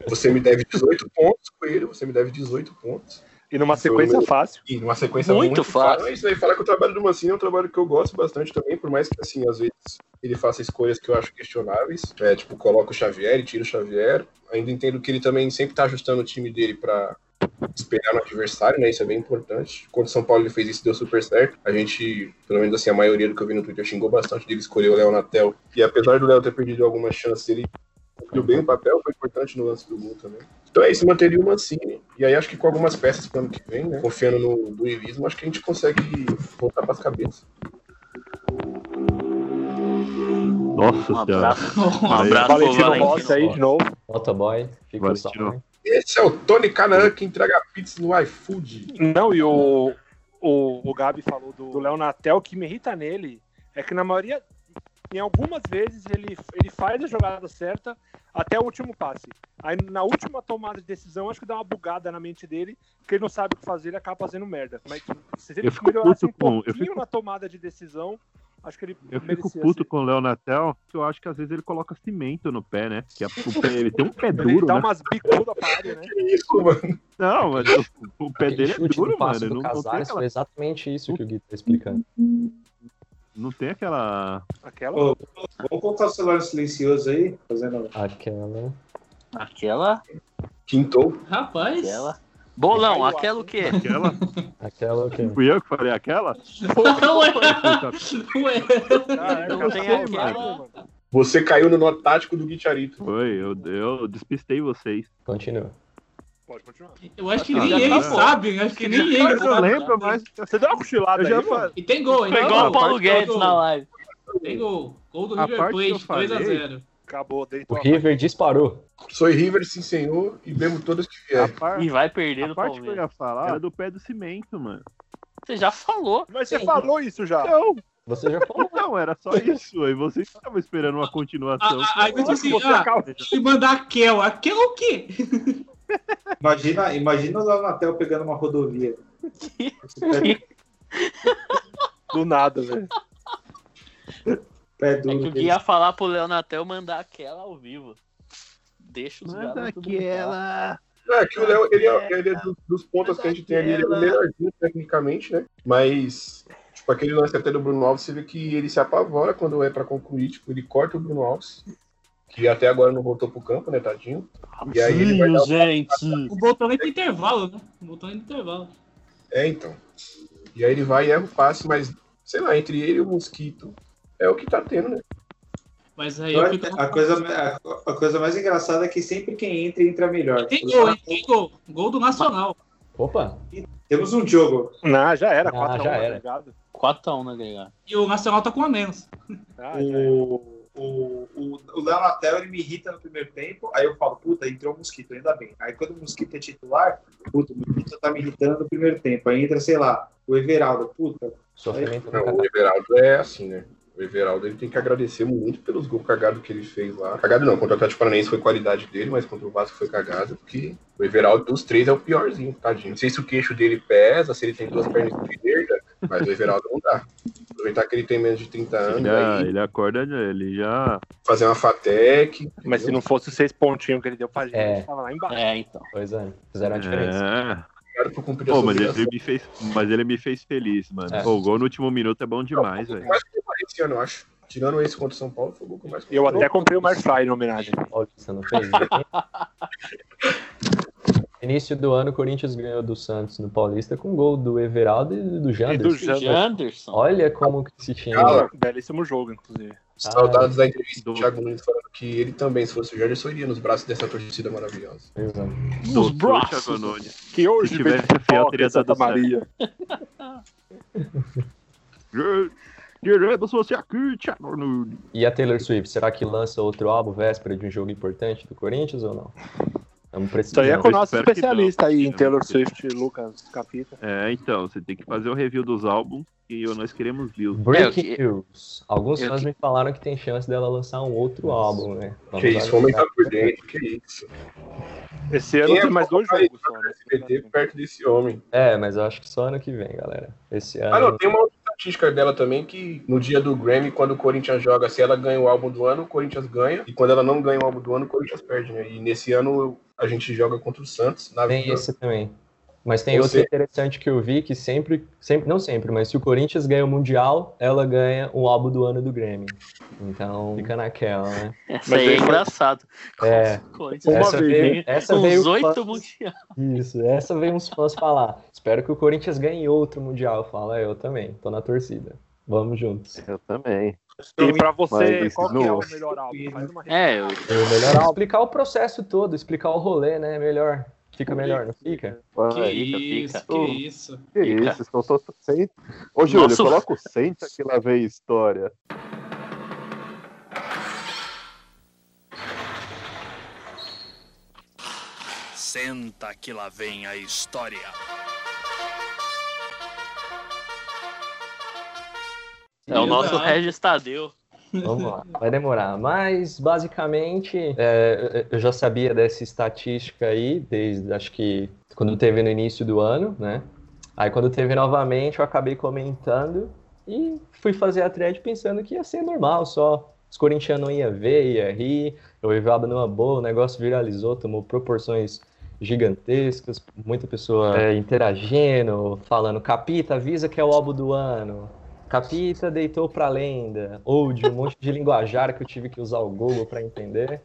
Você me deve 18 pontos, coelho, você me deve 18 pontos. E numa sequência fácil. E numa sequência Muito muito, fácil. É isso aí, falar que o trabalho do Mancini é um trabalho que eu gosto bastante também, por mais que, assim, às vezes ele faça escolhas que eu acho questionáveis. É, tipo, coloca o Xavier e tira o Xavier. Ainda entendo que ele também sempre tá ajustando o time dele pra esperar no adversário, né? Isso é bem importante. Quando o São Paulo ele fez isso, deu super certo. A gente, pelo menos assim, a maioria do que eu vi no Twitter xingou bastante dele escolher o Léo Natel. E apesar do Léo ter perdido algumas chances, ele cumpriu bem o papel, foi importante no lance do gol também. Então é isso, manteria o Mancini. E aí acho que com algumas peças pro ano que vem, né? Confiando no duelismo, acho que a gente consegue voltar pras cabeças. Nossa Um senhora. abraço. Um abraço Valentino Rossi Valentino. aí de novo. Motoboy, fica o Valentino. Esse é o Tony Canaan que entrega pizza no iFood. Não, e o, o, o Gabi falou do, do Léo Natel, o que me irrita nele é que na maioria, em algumas vezes, ele, ele faz a jogada certa até o último passe. Aí na última tomada de decisão, acho que dá uma bugada na mente dele, que ele não sabe o que fazer, ele acaba fazendo merda. Mas se ele Eu fico melhorasse puto um com- eu pouquinho fico- na tomada de decisão, acho que ele Eu fico puto ser. com o Léo Natel, que eu acho que às vezes ele coloca cimento no pé, né? Que pé, ele tem um pé Ele duro, dá né? umas bicudas pra área, né? Que isso, mano? Não, mas o, o pé Aquele dele é duro, mano. do Não, Casares aquela, foi exatamente isso que o Gui tá explicando. não tem aquela. Aquela. Ô, vamos colocar o celular silencioso aí, fazendo. Aquela. Aquela, Quintou. Rapaz, aquela. Bolão, aquela o quê? Aquela? Aquela o quê? Fui eu que falei aquela? Ué, ué. Caraca, Não tem aquela. Você caiu no nó tático do Guicharito. Foi, eu, eu despistei vocês. Continua. Pode continuar. Eu acho que Ah, nem ele tá. sabe, eu acho que nem ele Mas eu sabe. lembro, mas. Você deu uma cochilada já falei. E tem gol, hein? Pegou Não, o Paulo Guedes na live. Tem gol. Gol do River Plate, falei- 2x0. Acabou, O deitou a River disparou. Sou River, sim senhor, e bebo todas que vier. par- E vai perder a do parte que eu Palmeiras. ia falar era do pé do cimento, mano. Você já falou. Mas você falou isso já. Não, Você já falou. não, era só isso. Aí vocês estavam esperando uma continuação. Ah, ah, Aí disse assim, Você ah, eu mandar aquela. Aquela o quê? Imagina, imagina o Natel pegando uma rodovia. Do nada, velho. Pé É duro. que o Gui ia falar pro Leonatel mandar aquela ao vivo. Deixa os Manda aquela. É que o Léo, ele é, ele é dos, dos pontos que a gente tem ali, ele é o melhorzinho tecnicamente, né? Mas, tipo, aquele lance até do Bruno Alves, você vê que ele se apavora quando é pra concluir, tipo, ele corta o Bruno Alves, que até agora não voltou pro campo, né, tadinho? E aí ele vai dar o gente. O voltou nem pro intervalo, né? Voltou nem pro intervalo. É, então. E aí ele vai e erra o passe, mas, sei lá, entre ele e o Mosquito, é o que tá tendo, né? Mas aí fico. A coisa, a, a coisa mais engraçada é que sempre quem entra, entra melhor. Tem gol, hein? Tem gol. Gol do Nacional. Opa! Temos um jogo. Não, já era. Ah, 4 já a 1, era. Ligado? 4x1 na agregado. E o Nacional tá com a menos. Ah, já era. O, o, o, o Léo Natel, ele me irrita no primeiro tempo, aí eu falo, puta, entrou o Mosquito, ainda bem. Aí quando o Mosquito é titular, puta, o Mosquito tá me irritando no primeiro tempo. Aí entra, sei lá, o Everaldo, puta, Sofrimento Não, do o Everaldo é assim, né? O Everaldo ele tem que agradecer muito pelos gols cagados que ele fez lá. Cagado não, contra o Atlético Paranaense foi qualidade dele, mas contra o Vasco foi cagado, porque o Everaldo dos três é o piorzinho, tadinho. Não sei se o queixo dele pesa, se ele tem duas pernas esquerdas, mas o Everaldo não dá. Aproveitar que ele tem menos de 30 anos, Ele, já- aí ele acorda, ele já. fazer uma FATEC. Mas se não fosse os seis pontinhos que ele deu pra gente, É. tava lá embaixo. É, então. Pois é, fizeram a diferença. É. Obrigado por cumprir a Pô, sua mas ele, me fez, mas ele me fez feliz, mano. É. Pô, o gol no último minuto é bom demais, velho. mais que esse ano, eu acho. Tirando esse contra o São Paulo, foi o gol que mais Eu até comprei o Marfly em homenagem. Paulista não fez? Início do ano, o Corinthians ganhou do Santos no Paulista com gol do Everaldo e do E do Janderson. Janderson. Janderson. Olha como que se tinha. Belíssimo jogo, inclusive. Saudades da entrevista do Thiago Nunes falando que ele também, se fosse o Janderson, iria nos braços dessa torcida maravilhosa. Exato. Doutor braços. Thiago Nunes. Que hoje Se tivesse fiel, teria dado. Maria. Queremos você aqui, Thiago Nunes. E a Taylor Swift, será que lança outro álbum véspera de um jogo importante do Corinthians ou não? Estamos Isso aí é com o nosso especialista não. aí em Taylor Swift, Lucas Capita. É, então, você tem que fazer o review dos álbuns e nós queremos views. Breaking É, news. Alguns eu fãs que- me falaram que tem chance dela lançar um outro álbum, né? Vamos Que isso, o homem tá por dentro, que isso. Esse ano Quem é tem mais dois jogos só, né? SBT perto desse homem. É, mas eu acho que só ano que vem, galera. Esse ano. Ah, não, tem uma outra estatística dela também que no dia do Grammy, quando o Corinthians joga, se ela ganha o álbum do ano, o Corinthians ganha. E quando ela não ganha o álbum do ano, o Corinthians perde, né? E nesse ano a gente joga contra o Santos na Tem Vila. esse também. Mas tem Ou outro seja- interessante que eu vi que sempre, sempre, não sempre, mas se o Corinthians ganha o Mundial, ela ganha o álbum do ano do Grammy. Então fica naquela, né? Essa Mas aí é foi- engraçado. É. Corinthians Uma essa vez, veio, essa veio uns oito fãs- mundial. Isso, essa veio uns fãs falar. Espero que o Corinthians ganhe outro Mundial. Eu falo, é, eu também, tô na torcida. Vamos juntos. Eu também. E pra você, Mas qual que é o melhor álbum? Faz uma É, eu, Eu melhorar, explicar o processo todo, explicar o rolê, né? Melhor. Fica melhor, não fica? Que isso, fica. que isso. que isso, estou só senta. Ô, Júlio, Nossa. coloca o senta que lá vem história. Senta que lá vem a história. é o nosso. Regis Tadeu. Vamos lá, vai demorar. Mas, basicamente, é, eu já sabia dessa estatística aí, desde acho que quando teve no início do ano, né? Aí, quando teve novamente, eu acabei comentando e fui fazer a thread pensando que ia ser normal só. Os corintianos não iam ver, ia rir, eu levava numa boa, o negócio viralizou, tomou proporções gigantescas, muita pessoa é, interagindo, falando, Capita, avisa que é o álbum do ano. Capita deitou pra lenda. Ou de um monte de linguajar que eu tive que usar o Google pra entender.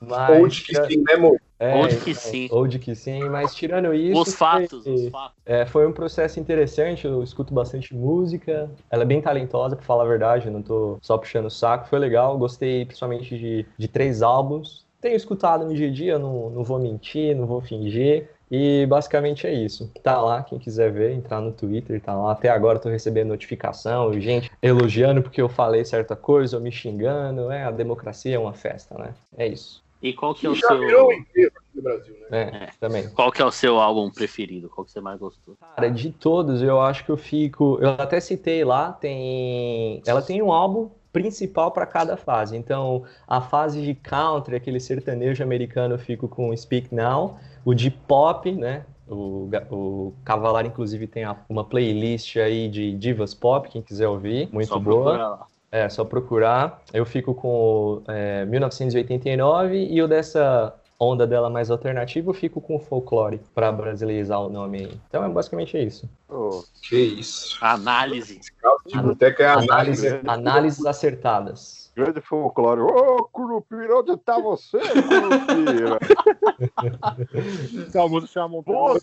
Mas, Ou de que sim, né, amor? é, Ou de que sim. Ou de que sim, mas tirando isso. Os fatos, foi, os fatos. é, foi um processo interessante, eu escuto bastante música. Ela é bem talentosa, pra falar a verdade, eu não tô só puxando o saco. Foi legal, gostei principalmente de, de três álbuns. Tenho escutado no dia a dia, não, não vou mentir, não vou fingir. E basicamente é isso. Tá lá, quem quiser ver, entrar no Twitter, tá lá. Até agora eu tô recebendo notificação, gente elogiando porque eu falei certa coisa, ou me xingando. É, a democracia é uma festa, né? É isso. E qual que é o Já virou seu. um emprego aqui no Brasil, né? É, É. também. Qual que é o seu álbum preferido? Qual que você mais gostou? Cara, de todos, eu acho que eu fico. Eu até citei lá, tem. Ela tem um álbum principal para cada fase. Então, a fase de country, aquele sertanejo americano, eu fico com Speak Now. O de pop, né? O, o Cavalar, inclusive, tem uma playlist aí de divas pop, quem quiser ouvir, muito Só boa. procurar lá. É, só procurar. Eu fico com o é, 1989 e o dessa onda dela mais alternativa, eu fico com o folclore, pra brasileirizar o nome aí. Então é basicamente isso. Que isso. Análise. É análise. Análise, análises acertadas. Grande folclore. Ô, Curupira, onde tá você, Curupira? Essa música chama um Pô,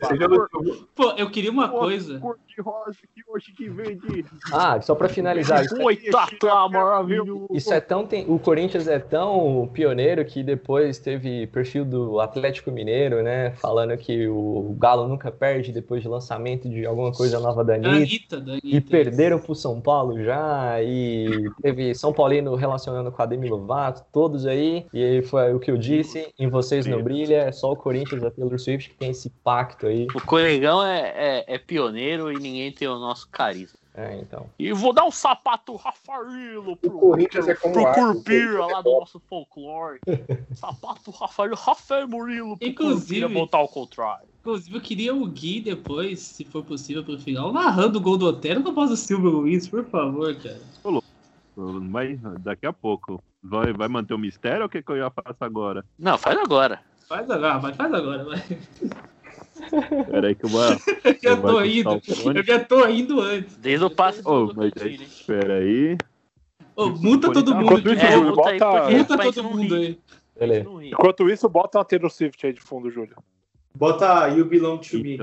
Pô, eu queria uma coisa. De rosa que hoje que vem de... Ah, só pra finalizar, isso, Oitata maravilhoso. isso é tão. tem- o Corinthians é tão pioneiro que depois teve perfil do Atlético Mineiro, né? Falando que o Galo nunca perde depois de lançamento de alguma coisa nova da Da Anitta. Anitta, da E Anitta. perderam pro São Paulo já, e teve São Paulino relacionando com a Demi Lovato, todos aí, e aí foi o que eu disse, em Vocês Não Brilha, é só o Corinthians da Taylor Swift que tem esse pacto aí. O Coringão é, é, é pioneiro e ninguém tem o nosso carisma. É, então. E vou dar um sapato Rafaelo pro, O Corinthians é como pro o o lá do nosso folclore. sapato Rafael, Rafael Murilo pro Inclusive- botar ao contrário. Inclusive, eu queria o Gui depois, se for possível, pro final, narrando o gol do Otero com a voz do Silvio Luiz, por favor, cara. Mas daqui a pouco. Vai, vai manter o mistério ou o que, que eu já faço agora? Não, faz agora. Faz agora, vai, faz agora, vai. Pera aí que eu vou. Eu já tô indo, eu já tô indo antes. Desde o passe Ô, do mas aí, pera aí. Ô, multa todo mundo, É, aí bota- gente todo mundo aí. Beleza. Enquanto isso, bota uma Taylor Swift aí de fundo, Júlio. Bota You Belong to Me.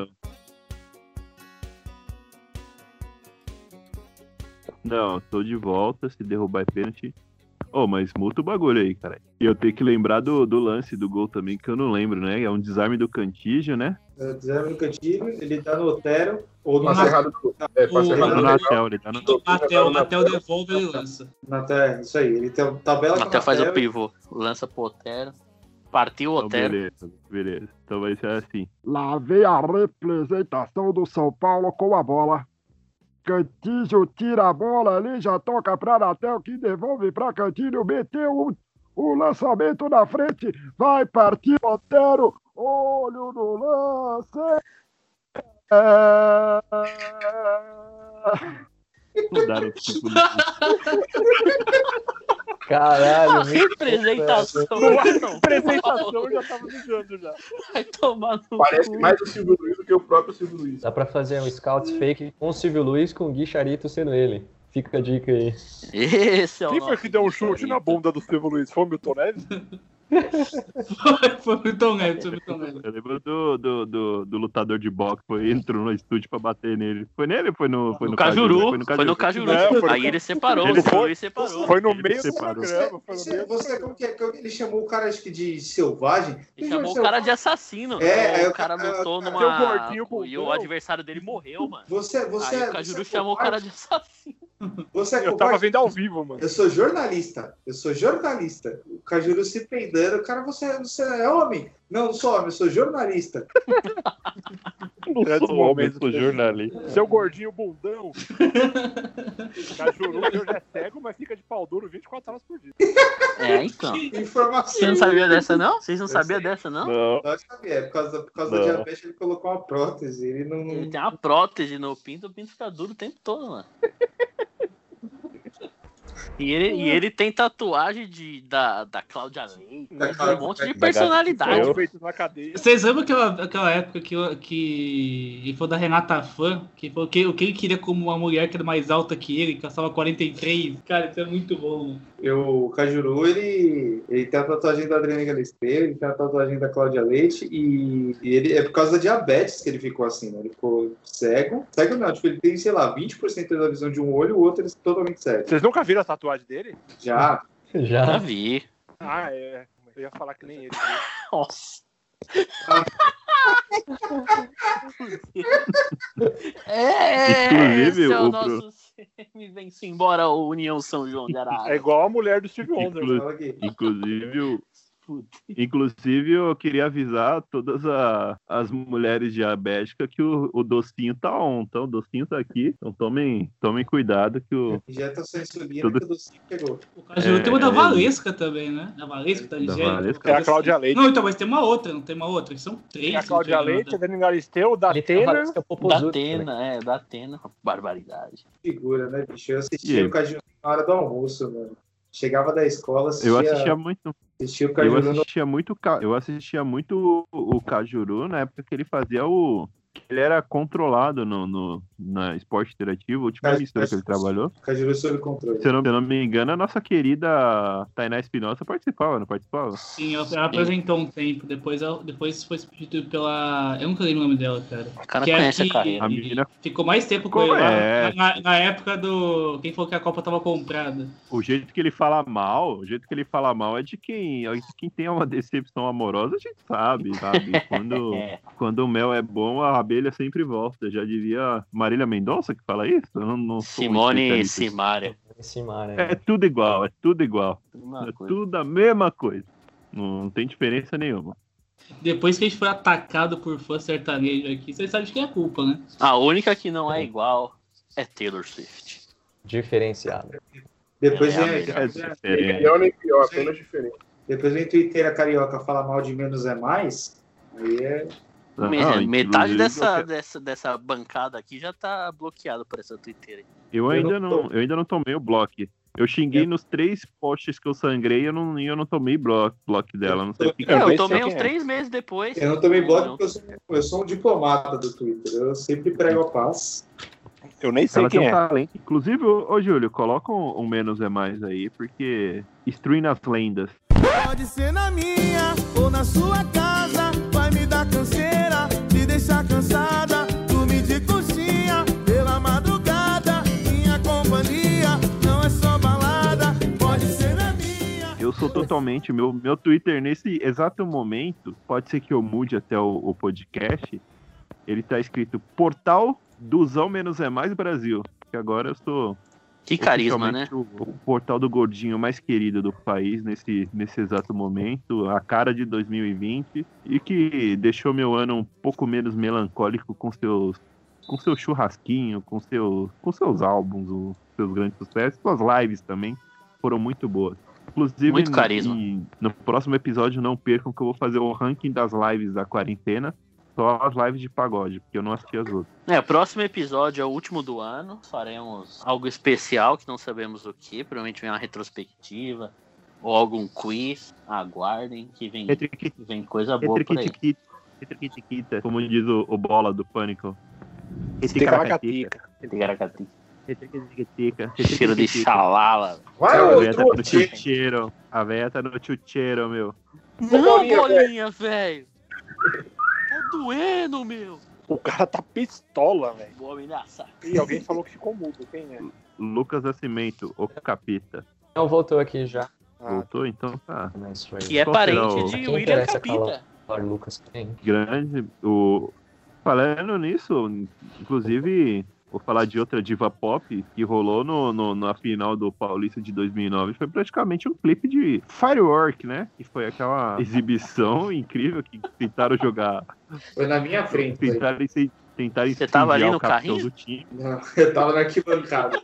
Não, tô de volta. Se derrubar é pênalti. Ô, mas multa o bagulho aí, cara. E eu tenho que lembrar do, do lance do gol também, que eu não lembro, né? É um desarme do Cantígio, né? É, Zero no cantinho, ele tá no Otero, ou no Passe errado do. É, passe O- errado Tá do no Natel. Natel, ele tá no O Matel, o Matel devolve ele lança. na te- Isso aí, ele tem tabela Até faz o Natel, pivô. Lança pro Otero. Partiu o Então, Otero. beleza, beleza. Então vai ser assim. Lá vem a representação do São Paulo com a bola. Cantígio tira a bola ali, já toca para Natel, que devolve para Cantilho, meteu o, o lançamento na frente, vai partir Otero, olho no lance. É... Mudaram o tipo de- Caralho, A representação. No apresentação eu já tava mijando já. Vai tomar no Parece cu. mais o Silvio Luiz do que o próprio Silvio Luiz. Dá pra fazer um scouts fake com o Silvio Luiz com o Gui Charito sendo ele. Fica a dica aí. Esse é o Quem foi que deu um chute na bunda do Silvio Luiz? Foi o Milton Neves? Foi, foi o Milton Neves, foi o Milton Neves. Eu lembro do, do, do, do lutador de boxe, foi, entrou no estúdio pra bater nele. Foi nele ou foi no, foi No no Cajuru, Foi no Cajuru. É, foi no Aí ele separou, Ele foi- separou. Foi no meio do separou. programa. Foi no Você, você como que é? Ele chamou o cara acho que de selvagem. Ele chamou o cara de assassino. É, o cara lutou seu numa. E o adversário dele morreu, mano. Você, você, Aí o você Cajuru é chamou o cara de assassino. Você é Eu tava vendo ao vivo, mano. Eu sou jornalista. Eu sou jornalista. O Cajuru se peidando. Cara, você, você é homem? Não, não sou homem, eu sou jornalista. Eu sou homem, eu sou jornalista. Seu gordinho bundão. Cajuru, eu já é cego, mas fica de pau duro 24 horas por dia. É, então. Informação. Você não sabia dessa, não? Vocês não sabiam dessa, não? Não. Não sabia, é por causa, por causa da Não. diabetes ele colocou uma prótese. Ele não. Ele tem uma prótese no pinto, o pinto fica duro o tempo todo, mano. E ele, e ele tem tatuagem de, da, da Cláudia Leite, Da né? Cláudia- um monte de da personalidade. Vocês lembram aquela, aquela época que, que ele foi da Renata Fã? Que foi o que, o que ele queria como uma mulher que era mais alta que ele, que caçava 43? Cara, isso é muito bom, mano. Eu, o Cajuru, ele, ele tem a tatuagem da Adriana Galisteu, ele tem a tatuagem da Cláudia Leite e, e ele é por causa da diabetes que ele ficou assim, né? Ele ficou cego. Cego não, tipo, ele tem, sei lá, 20% da visão de um olho, o outro ele é totalmente cego. Vocês nunca viram a tatuagem dele? Já. Já Já. vi. Ah, é. Eu ia falar que nem ele. Nossa. Ah. é, Inclusive, esse é o o nosso Me vem-se embora o União São João de Arara. É igual a mulher do Steve Wonder. Inclu-. Inclusive, o, Inclusive, eu queria avisar todas a- as mulheres diabéticas que o, o docinho tá on. Então, o docinho tá aqui. Então, tomem, tomem cuidado que o. Injeta sua insulina Tudo- que o docinho pegou. O Cajuru tem uma da É, Valesca também, né? A Valesca tá Da. Valesca. É a Cláudia Leite. Não, então, mas tem uma outra, não tem uma outra. São três. Tem a Cláudia. Leite, a Dani Galisteu, da Ele tem a Taylor. Valesca Da. Atena, é, da Atena. Barbaridade. Figura, né, bicho? Eu assistia aí? o Cajuru na hora do almoço, mano. Chegava da escola, assistia, Eu assistia muito. assistia o Eu Cajuru no assistia muito, eu assistia muito o, o Cajuru na época que ele fazia o. que Ele era controlado no, no, na esporte interativo, a última Cara, emissora que ele trabalhou. Cajuru sob controle. Se eu, não, se eu não me engano, a nossa querida Tainá Espinosa participava, não participava? Sim, ela, ela apresentou um tempo. Depois, ela, depois foi substituído pela. Eu nunca lembro o nome dela, cara. O cara Que é conhece que- a carreira. A menina, Ficou mais tempo com ele é? na, na época do. Quem falou que a Copa tava comprada? o jeito que ele fala mal, o jeito que ele fala mal é de quem, é de quem tem uma decepção amorosa, a gente sabe, sabe? Quando, É. quando o mel é bom, a abelha sempre volta. Já diria Marília Mendonça que fala isso? Eu não, não Simone. Simaria. É tudo igual, é tudo igual. Uma É coisa. tudo a mesma coisa. Não, não tem diferença nenhuma. Depois que a gente foi atacado por fã sertanejo aqui, vocês sabem de quem é a culpa, né? A única que não é igual é Taylor Swift. Diferenciado. Depois É, É diferente. Melhor nem pior, apenas diferente. depois vem Twitter carioca falar mal de menos é mais. Aí é. Não, Me- Metade dessa, eu- dessa, dessa bancada aqui já tá bloqueada por essa Twitter aí. Eu ainda não, eu ainda não tomei o bloco. Eu xinguei nos três posts que eu sangrei, eu não, eu não tomei bloco, bloco dela. Não sei o que. Eu Eu, tomei uns é. três meses depois. Eu não tomei bloco Não. porque eu sou, eu sou um diplomata do Twitter. Eu sempre prego a paz. Eu nem sei Ela tem quem um é. talento. Inclusive, ô, Júlio, coloca um, um menos é mais aí, porque Destruindo as lendas. Pode ser na minha ou na sua casa. Me deixar cansada. Dormir de coxinha pela madrugada. Minha companhia não é só balada. Pode ser na minha. Eu sou totalmente. Meu, meu Twitter, nesse exato momento, pode ser que eu mude até o, o podcast. Ele tá escrito Portal Duzão Menos é Mais Brasil. Que agora eu sou. Que carisma, né? O, o portal do gordinho mais querido do país nesse, nesse exato momento, a cara de 2020, e que deixou meu ano um pouco menos melancólico com seus com seu churrasquinho, com seus com seus álbuns, os seus grandes sucessos, suas lives também foram muito boas. Inclusive, Muito carisma. no próximo episódio não percam que eu vou fazer o ranking das lives da quarentena, só as lives de pagode, porque eu não assisti as outras. É, o próximo episódio é o último do ano. Faremos algo especial que não sabemos o que. Provavelmente vem uma retrospectiva ou algum quiz. Aguardem que vem, vem coisa boa por aí. Retriquitiquita, como diz o, o bola do pânico. Ticaracatica. Tigaracati. Retriquitiquita, Cheiro de xalala. Vai, A véia tá no chucheiro. A véia tá no chucheiro, meu. Não, bolinha, velho. Doendo, meu. O cara tá pistola, velho. Vou ameaçar. E alguém falou que ficou mudo. Quem é? Lucas Nascimento, o capita. Não, voltou aqui já. Ah, Voltou? Então tá. Que é parente de Quem William Capita. Olha, Lucas. Grande. O... Falando nisso, inclusive, vou falar de outra diva pop que rolou no, no- na final do Paulista de 2009. Foi praticamente um clipe de Firework, né? Que foi aquela exibição incrível que tentaram jogar. Foi na minha frente. Tentaram, tentaram Você tava ali no o capitão carrinho? do time. Não, eu tava na arquibancada.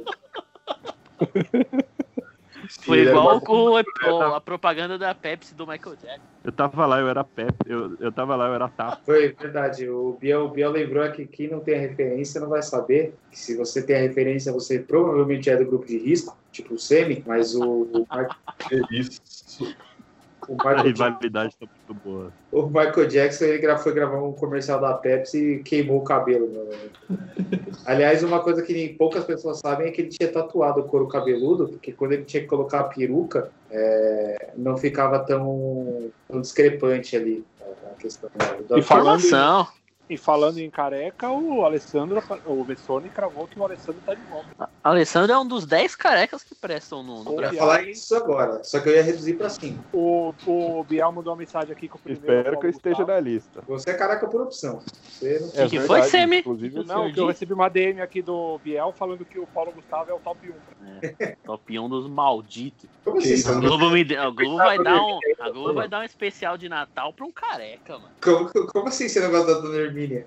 Foi Ele era igual com o- a propaganda da Pepsi do Michael Jackson. Eu tava lá, eu era Pep, eu, eu tava lá, eu era Tapa. Foi verdade. O Biel, o Biel lembrou que quem não tem a referência não vai saber. Que se você tem a referência, você provavelmente é do grupo de risco, tipo o Semi, mas o, o, isso. O Michael, rivalidade tá muito boa. o Michael Jackson ele foi gravar um comercial da Pepsi e queimou o cabelo. né? Aliás, uma coisa que nem poucas pessoas sabem é que ele tinha tatuado o couro cabeludo, porque quando ele tinha que colocar a peruca, é, não ficava tão, tão discrepante ali a a questão. da- E falando, Informação. E falando em careca, o Alessandro, o Vessone cravou que o Alessandro tá de volta. Alessandro é um dos 10 carecas que prestam no, no Eu ia Brasil. falar isso agora, só que eu ia reduzir pra 5. O, o Biel mandou uma mensagem aqui com o primeiro. Espero que eu esteja na lista. Você é careca por opção. Você não... É que foi, verdade, Semi? Inclusive, Não, que eu recebi uma DM aqui do Biel falando que o Paulo Gustavo é o top 1. Top 1 dos malditos. Como assim? A Globo, me a Globo vai dar um, a Globo vai dar um especial de Natal pra um careca, mano. Como, como assim você não gosta da Dona Hermínia?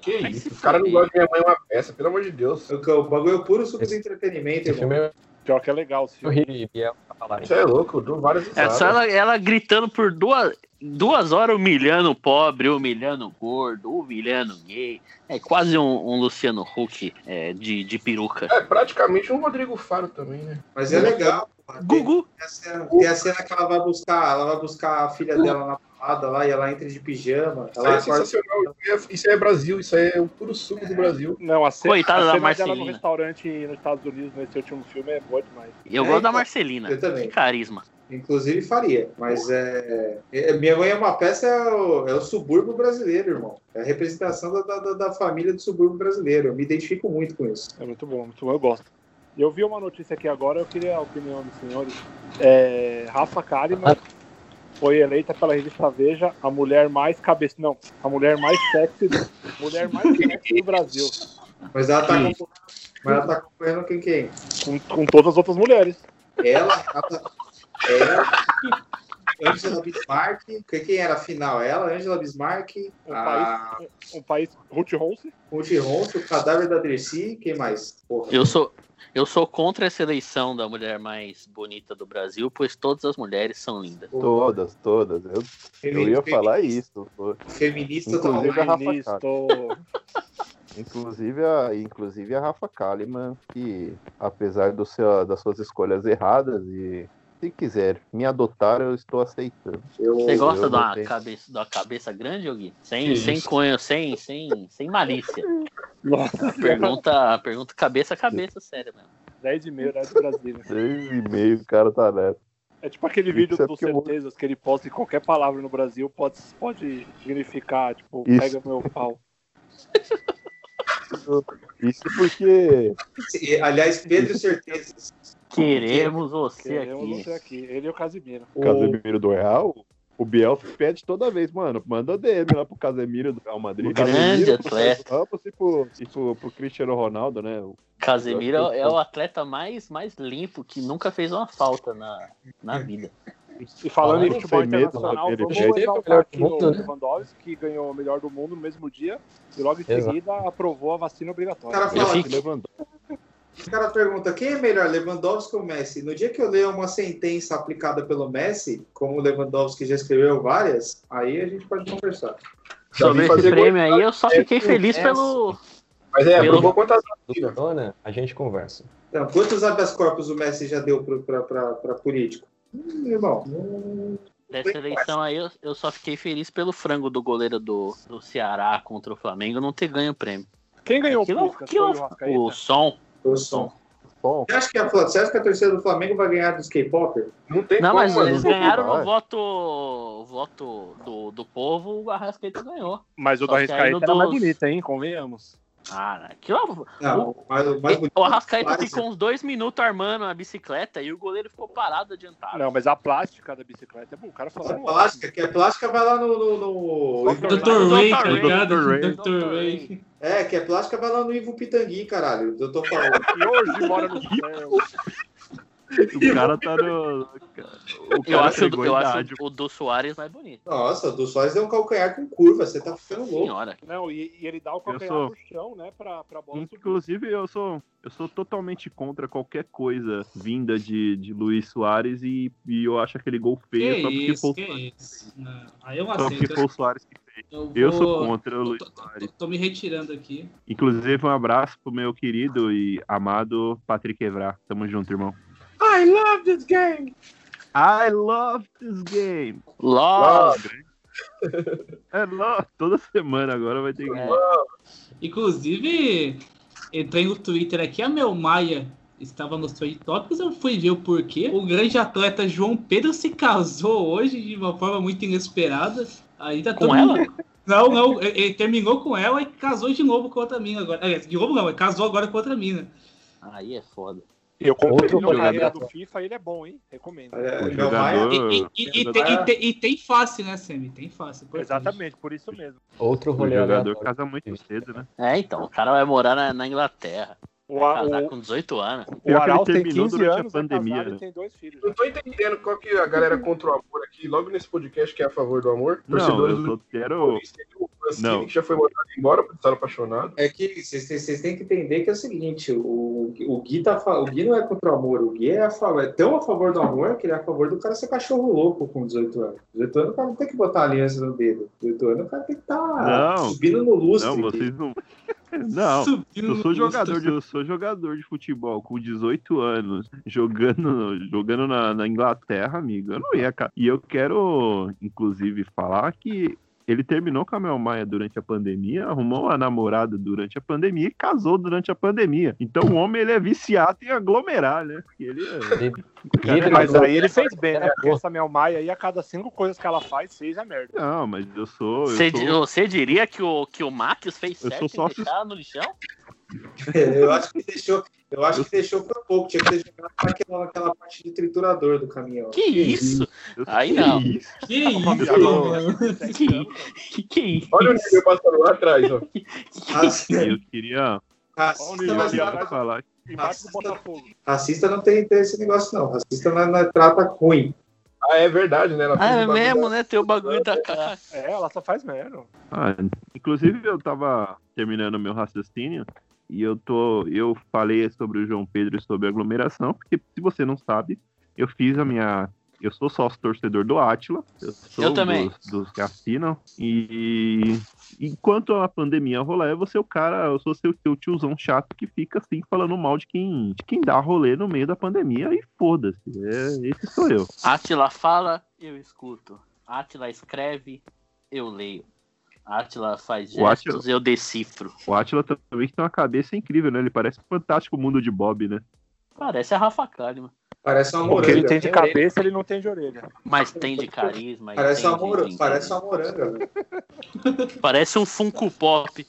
Que Vai isso? se O cara não fuder. gosta de minha mãe é uma peça, pelo amor de Deus. O, o bagulho é puro suco de entretenimento, Esse irmão. filme é Pior que é legal, esse o filme. Rio Biel pra falar. Você é louco, eu dou várias É só ela, ela gritando por duas, duas horas, humilhando o pobre, humilhando o gordo, humilhando o gay. É quase um, um Luciano Huck é, de, de peruca. É praticamente um Rodrigo Faro também, né? Mas é legal. Tem, Gugu. tem a cena, tem a cena que ela vai buscar, ela vai buscar a filha dela na balada lá e ela entra de pijama. Isso aí Ela é acorda- sensacional. Isso é, isso é Brasil, isso aí é o puro suco do Brasil. Não, a cena, Coitada a da dela no Marcelina. restaurante nos Estados Unidos nesse último filme é boa demais. E eu É, gosto da então, Marcelina. eu também. Que carisma. Inclusive faria, mas é, é- Minha mãe é uma peça, é o, é o subúrbio brasileiro, irmão. É a representação da, da, da família do subúrbio brasileiro. Eu me identifico muito com isso. É muito bom, muito bom, eu gosto. Eu vi uma notícia aqui agora, eu queria a opinião dos senhores. É, Rafa Kalimann foi eleita pela revista Veja a mulher mais cabeça. Não, a mulher mais sexy, mulher mais sexy do Brasil. Mas ela tá, acompanhando, mas ela tá acompanhando quem quem? Com, com todas as outras mulheres. Ela, ela, ela Angela Bismarck. Quem quem era a final? Ela, Angela Bismarck, Um a país, um país Ruth Ronce. Ruth Ronson, o cadáver da Dercy. Quem mais? Porra. Eu sou, eu sou contra essa eleição da mulher mais bonita do Brasil, pois todas as mulheres são lindas. Todas, todas. Eu, eu ia falar isso. Feminista Inclusive a. Rafa. Inclusive a, inclusive a Rafa Kalimann, que apesar do seu, das suas escolhas erradas, e se quiser me adotar, eu estou aceitando. Eu, Você gosta tenho- cabeça, uma cabeça grande, Gui? Sem, sem cunho, sem, sem, sem malícia. Nossa, Pergunta, pergunta cabeça a cabeça, sério mesmo. 10 e meio, 10 do Brasil. Seis e meio, o cara tá nessa. É tipo aquele vídeo Isso é do porque eu- Certezas que ele posta em qualquer palavra no Brasil pode, pode significar, tipo, Isso. pega meu pau. Isso porque Aliás, Pedro Certezas. Queremos você Queremos aqui. você aqui. Ele e o Casimiro. o Casemiro do Real, o Biel pede toda vez, mano, manda DM lá pro Casemiro do Real Madrid. Um grande Casemiro, pro atleta. Ramos e pro, e pro, pro Cristiano Ronaldo, né? O- Casemiro que- é o atleta mais, mais limpo que nunca fez uma falta na, na vida. E falando em Falando futebol medo, internacional, né, vamos ele teve o melhor mundo, o né? Lewandowski, que ganhou o melhor do mundo no mesmo dia, e logo em Exato. seguida aprovou a vacina O obrigatória. cara, fala, fico- Lewandowski. O cara pergunta quem é melhor, Lewandowski ou Messi? No dia que eu ler uma sentença aplicada pelo Messi, como o Lewandowski já escreveu várias, aí a gente pode conversar. Sobre esse prêmio aí, eu só fiquei feliz pelo. Mas é, Pelo- aprovou quantas Do Corona, a gente conversa. Então, quantos habeas corpus o Messi já deu para político? Hum, irmão, hum, Dessa eleição aí, eu, eu só fiquei feliz pelo frango do goleiro do, do Ceará contra o Flamengo não ter ganho o prêmio. Quem ganhou o Aquilo- Puskas? aquilo- Foi o o som. O som. Bom, Você acha que a, você acha que a torcida do Flamengo vai ganhar dos K-Popper? Não tem Não, como, mas mano. eles ganharam no voto, voto do, do povo, o Arrascaeta ganhou. Mas o Só da que aí Rascaeta no era mais dos- bonito, hein? Convenhamos. Ah, aquilo, Não, mas o mais bonito. o Arrascaeta ficou uns dois minutos armando a bicicleta e o goleiro ficou parado adiantado. Não, mas a plástica da bicicleta é bom. O cara falou. plástica, que a plástica vai lá no. no, no- Dr. Ray, tá ligado? Dr. Ray. É, que a plástica vai lá no Ivo Pitangui, caralho. Eu tô falando. Que hoje mora no céu. o cara tá no. O Eu cara acho, pegou eu acho o do Soares mais bonito. Nossa, o do Soares deu um calcanhar com curva, você tá ficando louco. Senhora. Não, e, e ele dá o calcanhar sou- no chão, né? Pra, pra bola subir. Inclusive, eu sou, eu sou totalmente contra qualquer coisa vinda de, de Luiz Soares e, e eu acho aquele gol Que feio só porque isso, foi o que Soares- isso. Não, aí eu só porque aceito. foi o Soares que fez. Eu, Eu vou- sou contra o Luiz tô, tô- Soares. tô me retirando aqui. Inclusive, um abraço pro meu querido e amado Patrick Evra. Tamo junto, irmão. I love this game! I love this game. Love! É, love. Toda semana agora vai ter que. É. Inclusive, entrei no Twitter aqui, a Mel Maia estava nos Trade Topics, eu fui ver o porquê. O grande atleta João Pedro se casou hoje de uma forma muito inesperada. Ainda Com todo ela? mundo- Não, não, ele ele terminou com ela e casou de novo com outra mina agora. Aliás, De novo não, ele casou agora com outra mina. Aí é foda. Eu comprei Outro ele no jogador. carreira do FIFA, ele é bom, hein? Recomendo. É, O jogador- E, e- e- e tem, e tem- e tem face, né, Semi? Tem face. Exatamente, por isso mesmo. Outro O rolê jogador aleatório. casa muito cedo, né? É, então, o cara vai morar na, na Inglaterra. O, a- casar o, com 18 anos. o Arauz tem terminou 15 durante a anos, é pandemia, casado né? tem dois filhos. Não tô entendendo qual que é a galera contra o amor aqui, logo nesse podcast que é a favor do amor. Não, Torcedores eu do só quero. o Francine, Não. que já foi mandado embora por estar apaixonado. É que vocês têm- que entender que é o seguinte, o, o, Gui tá, o Gui não é contra o amor, o Gui é, a é tão a favor do amor que ele é a favor do cara ser cachorro louco com 18 anos. 18 anos o cara não tem que botar aliança no dedo. 18 anos o cara tem que estar Não. subindo no lustre. Não, vocês não. Não, Subindo eu sou jogador de, eu sou jogador de futebol com 18 anos, jogando, jogando na, na Inglaterra, amigo. Eu não ia. ca- E eu quero, inclusive, falar que ele terminou com a Mel Maia durante a pandemia, arrumou uma namorada durante a pandemia e casou durante a pandemia. Então o homem ele é viciado em aglomerar, né? Porque ele é. Mas aí ele fez bem, né? Porque boa. essa Mel Maia aí, a cada cinco coisas que ela faz, seis é merda. Não, mas eu sou. Eu Você, sou... você diria que o, que o Marcos fez Eu certo sou em sócio- no lixão? Eu acho que deixou, eu acho que deixou por pouco, tinha que ter jogado naquela, naquela parte de triturador do caminhão. Que isso? eu Aí não. Que isso? Que isso. Que, que, que isso? Olha o nível passando lá atrás, ó. Racista, Eu queria, racista, mas queria atrás. falar Botafogo. racista não tem, esse negócio, não. Racista não, não trata ruim. Ah, é verdade, né? Ela Ah, é mesmo, né? Tem o bagulho da cara. É, ela só faz merda. Ah, inclusive eu tava terminando meu raciocínio e eu tô, eu falei sobre o João Pedro e sobre aglomeração, porque se você não sabe, eu fiz a minha, eu sou sócio torcedor do Atila, eu sou Eu também. dos, dos que assinam e enquanto a pandemia rolar, eu vou ser o cara, eu sou seu, seu tiozão chato que fica assim falando mal de quem, de quem dá rolê no meio da pandemia e foda-se, é, esse sou eu. Atila fala, eu escuto. Atila escreve, eu leio. Atila faz O gestos, eu decifro. O Atila também tem uma cabeça incrível, né? Ele parece um fantástico mundo de Bob, né? Parece a Rafa Kalimann. Parece uma moranga. ele tem de cabeça, ele não tem de orelha. Mas tem de carisma. Parece uma, de- mora- de- parece uma moranga, velho. Parece um Funko Pop.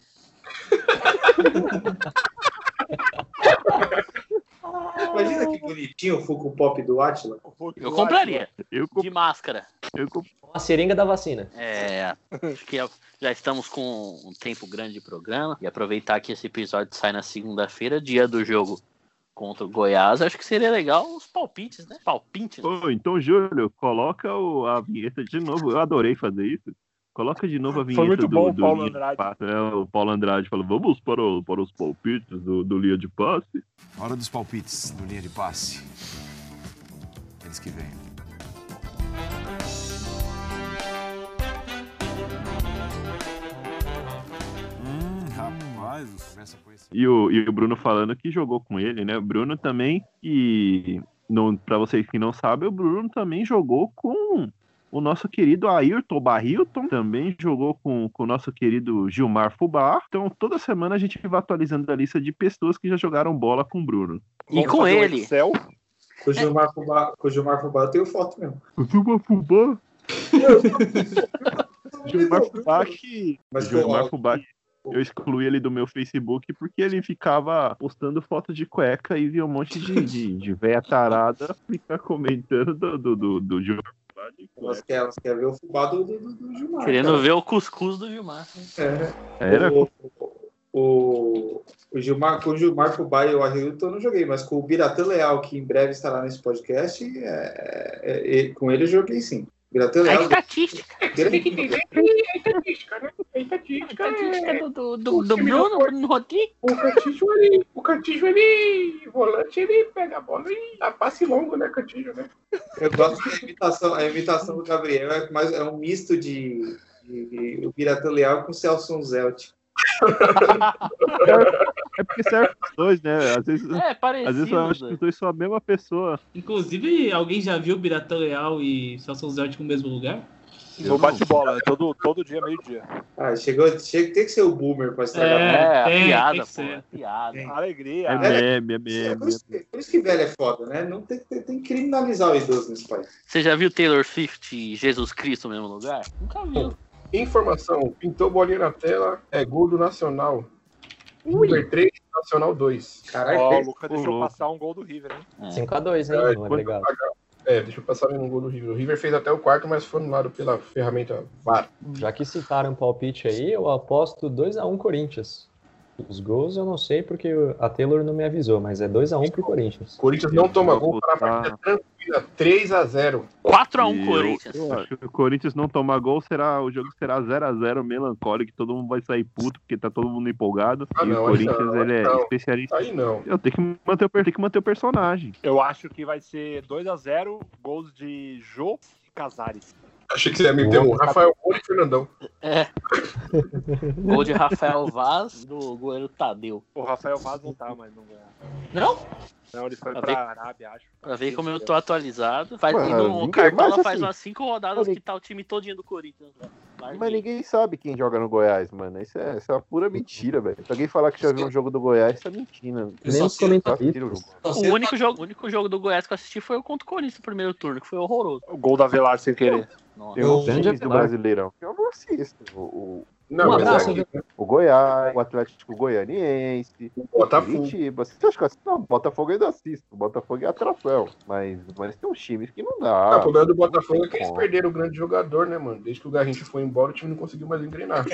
Imagina que bonitinho o Funko Pop do Atila. Eu compraria. Eu, comp- De máscara. eu comp- Uma seringa da vacina. É, acho que já estamos com um tempo grande de programa. E aproveitar que esse episódio sai na segunda-feira, dia do jogo contra o Goiás. Acho que seria legal os palpites, né? Palpites. Ô, então, Júlio, coloca o- a vinheta de novo. Eu adorei fazer isso. Coloca de novo a vinheta Foi muito do, bom o do Paulo linha Andrade. passe. É, o Paulo Andrade falou: vamos para, o- para os palpites do, do linha de passe. Hora dos palpites do linha de passe. Eles que vêm. Hum, rapaz, esse. E o, e o Bruno falando que jogou com ele, né? O Bruno também, e não, para vocês que não sabem, o Bruno também jogou com o nosso querido Ayrton Barrilton, também jogou com, com o nosso querido Gilmar Fubá. Então, toda semana a gente vai atualizando a lista de pessoas que já jogaram bola com o Bruno. E Vamos com fazer um ele. Excel. Com o Gilmar Fubá, com o Gilmar Fubá eu tenho foto mesmo. O Gilmar Fubá? Gilmar Fubá que... Mas, Gilmar Fubá que eu excluí ele do meu Facebook porque ele ficava postando foto de cueca e via um monte de, de, de véia tarada ficar comentando do, do, do, do Gilmar Fubá de Elas querem, elas querem ver o Fubá do, do, do- do Gilmar. Querendo cara. ver o cuscuz do Gilmar. É. Era O, o, o Gilmar, com o Gilmar Fubá e o Arilton eu não joguei, mas com o Biratã Leal, que em breve estará nesse podcast, é, é, é, com ele eu joguei sim. Biratã A Leal. estatística. grande- estatística, né? A estatística, A estatística é... do, do, do, do Bruno, Bruno Rodrigues. O Cantígio ali, o Cantígio ali, volante ele pega a bola e dá passe longo, né, Cantígio, né? Eu gosto da imitação, a imitação do Gabriel é, mais, é um misto de, de, de o Biratã Leal com o Celso Zelt. É porque serve os dois, né? Às vezes, É, parecido. às vezes eu acho que os dois são a mesma pessoa. Inclusive, alguém já viu Biratã Leal e Celso Zelt no mesmo lugar? No bate-bola, é todo, todo dia, meio-dia. Ah, chegou, chega, tem que ser o Boomer para estragar. É, É, tem piada, que pô. ser. a Piada. Alegria. É meme, é É, meme. por, isso que, por isso que velho é foda, né? Não tem, tem, tem que criminalizar o idoso nesse país. Você já viu Taylor Swift e Jesus Cristo no mesmo lugar? Nunca viu. Informação: pintou bolinha na tela, é gol do Nacional. River 3, Nacional 2. Caralho, o Lucas deixou passar um gol do River, hein? 5x2, hein? É, Não é É, deixa eu passar um gol do River. O River fez até o quarto, mas foi anulado pela ferramenta VAR. Já que citaram palpite aí, eu aposto 2x1 Corinthians. Os gols eu não sei porque a Taylor não me avisou, mas é 2x1 pro Corinthians. Corinthians não toma gol para a partida tranquila, 3x0. 4x1 E eu- Corinthians. Eu, acho que o Corinthians não tomar gol, será, o jogo será 0x0 melancólico, que todo mundo vai sair puto, porque tá todo mundo empolgado. Ah, e não, o Corinthians, não, ele é não. especialista. Aí não. Eu tenho que manter o, tem que manter o personagem. Eu acho que vai ser 2x0, gols de Jô e Casares. Achei que você ia meter um Rafael Moura e Fernandão. É. Gol de Rafael Vaz do goleiro Tadeu. O Rafael Vaz não tá mais no ganhar. Não? Não, ele foi Pra pra ver- Arábia, acho. Pra ver como eu tô atualizado. Faz, Mano, e no ninguém- Cartola mas faz assim, umas 5 rodadas que tá o time todinho do Corinthians. velho. Mas ninguém sabe quem joga no Goiás, mano. Isso é, isso é uma pura mentira, velho. Se alguém falar que já viu um jogo do Goiás, isso é mentira. Nem os comentaristas. O único, jogo, o único jogo do Goiás que eu assisti foi o contra o Corinthians no primeiro turno, que foi horroroso. O gol da Velar sem querer. Nossa. Tem Grande times do. Brasileirão eu não assisto. O, o, Não, Um mas abraço, aqui, o Goiás, o Atlético Goianiense, o Botafogo. Curitiba. Você acha que? Não, o Botafogo eu ainda assisto. O Botafogo é atração. Mas, mas tem uns times que não dá. Ah, o problema do Botafogo é que eles perderam o grande jogador, né, mano? Desde que o Garrincha foi embora, o time não conseguiu mais engrenar.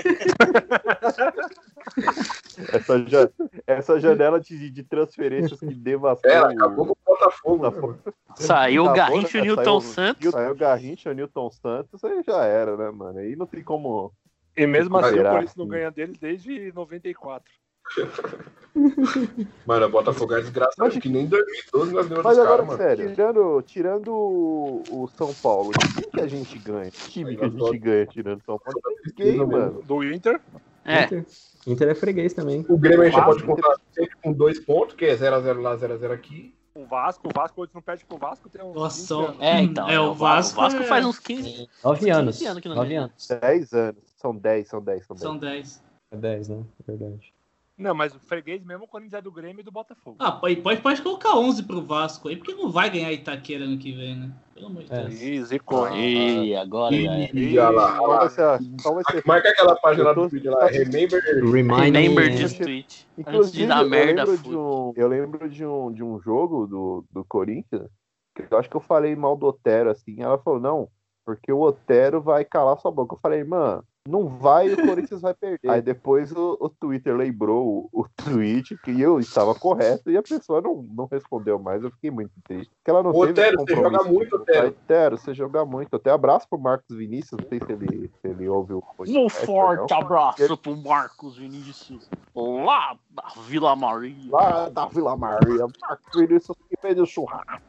Essa, ja- essa janela de, de transferências que devastou. Era, acabou com o Botafogo, né, mano? Saiu o Garrincha e o né? Newton Saiu- Santos. Saiu o Garrincha, o Newton Santos, aí já era, né, mano? Aí não tem como. E mesmo assim o Será? Corinthians não ganha deles desde 94. Mano, o Botafogo é desgraçado, que nem em 2012 nós ganhamos Mas agora, mano. sério, tirando, tirando o o São Paulo, quem que a gente ganha? Que time que a gente ganha tirando São Paulo? Ninguém, mano. Do Inter? É. Inter. Inter é freguês também. O Grêmio a gente pode contar sempre com dois pontos, que é 0x0 lá, 0x0 aqui. O Vasco, o Vasco hoje não perde pro Vasco, tem uns Nossa, 20 anos. É, então. É, o Vasco O Vasco é- faz uns 15. 9 anos. 15 anos que não 9 ganha. anos. 10 anos. São 10, são 10, são 10. São 10. É 10, né? Verdade. Não, mas o freguês mesmo, o Corinthians é do Grêmio e do Botafogo. Ah, pode, pode, pode colocar 11 pro Vasco aí, porque não vai ganhar Itaqueira ano que vem, né? Pelo amor de É. Deus. Ih, zicou, hein? Ih, agora já é. Ih, olha lá, olha Qual lá. vai ser, a- qual vai ser Marca aquela página do vídeo lá, Remember. Remind Remember me- this tweet. Antes de Inclusive, dar eu merda, de um, eu lembro de um, de um jogo do, do Corinthians, que eu acho que eu falei mal do Otero, assim, ela falou, não, porque o Otero vai calar sua boca. Eu falei, mano, não vai e o Corinthians vai perder. Aí depois o, o Twitter lembrou o, o tweet que eu estava correto e a pessoa não, não respondeu mais. Eu fiquei muito triste. Porque ela não Ô, teve Otero, você joga muito, Otero. Otero, você joga muito. Até abraço pro Marcos Vinícius, não sei se ele, se ele ouve o podcast. Um forte não. abraço pro Marcos Vinícius. Lá da Vila Maria. lá da Vila Maria, Marcos Vinícius que fez o churrasco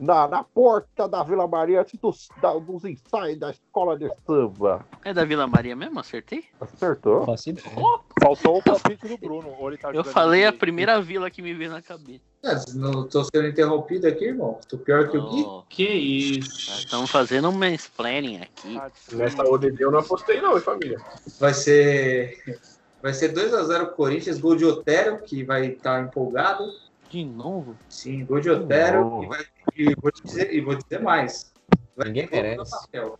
na, na porta da Vila Maria antes dos, da- dos ensaios da escola de samba. É da Vila Maria mesmo? Acertei? Acertou? Faltou o palpite do Bruno. Tá Eu falei a primeira vila que me veio na cabeça. Ah, não tô sendo interrompido aqui, irmão. Tô pior que o Gui. Oh, Que isso. Estamos fazendo um mansplaining aqui. Ah, Nessa ODD eu não apostei não, hein, família. Vai ser. Vai ser 2x0 Corinthians, gol de Otero, que vai estar empolgado. De novo? Sim, gol de Otero. E, vai, e, vou dizer, e vou dizer mais. Vai Ninguém merece. no papel.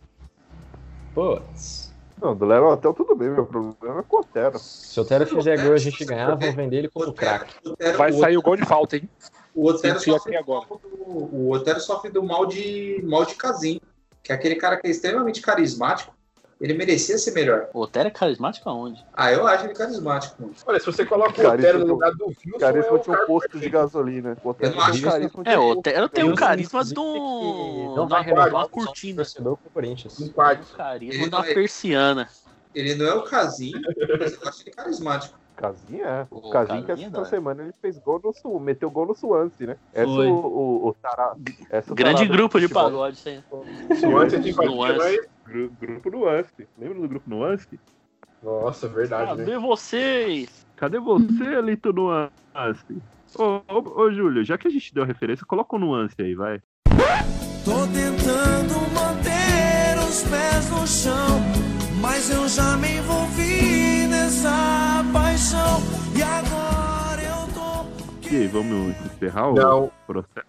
Putz. Não, do Léo até tudo bem, meu problema é com o Otero. Se o Otero fizer gol e a gente ganhar, vão vender ele como craque. O Otero- Vai o sair o gol de falta, hein? O Otero, sofre aqui do, agora. mal do- o Otero sofre do mal de, mal de casinho. Que é aquele cara que é extremamente carismático. Ele merecia ser melhor. O Otero é carismático aonde? Ah, eu acho ele carismático, mano. Olha, se você coloca o Otero no um- lugar do Wilson, Carisma é o um posto de gasolina. O Otero Eu não tem acho carisma É, um o Otero tem o Eu carisma do. Não vai da- renovar da a opção do cortina. Um carisma da vai- persiana. Ele não é o casinho, mas eu acho ele carismático. Casinha, é. O Casinha que Casinha, essa dá. semana ele fez gol no Sul, meteu gol no Suance, né? Essa Foi. o, o, o Grande tarado grupo de pagode, isso aí. Nuance de mas... Gru- Grupo Nuance. Lembra do grupo Nuance? Nossa, verdade, né? Cadê vocês? Cadê você, Lito Nuance? Ô, ô, ô, Júlio, já que a gente deu referência, coloca o Nuance aí, vai. Tô tentando manter os pés no chão, mas eu já me envolvi nessa paixão e agora eu tô. E aí, vamos encerrar o Não. processo?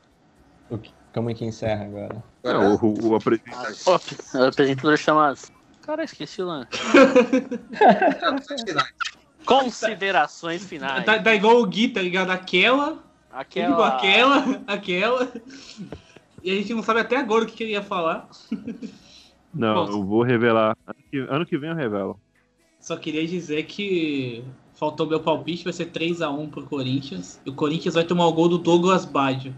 O que- Como é que encerra agora? Não, o, o apresentador. O apresentador chama Cara, esqueci o lance. Considerações finais. Tá, tá igual o Gui, tá ligado? Aquela, Aquela. Aquela, aquela. E a gente não sabe até agora o que, que ele ia falar. Não, Bom. eu vou revelar. Ano que, ano que vem eu revelo. Só queria dizer que faltou meu palpite, vai ser 3x1 pro Corinthians. E o Corinthians vai tomar o gol do Douglas Baggio.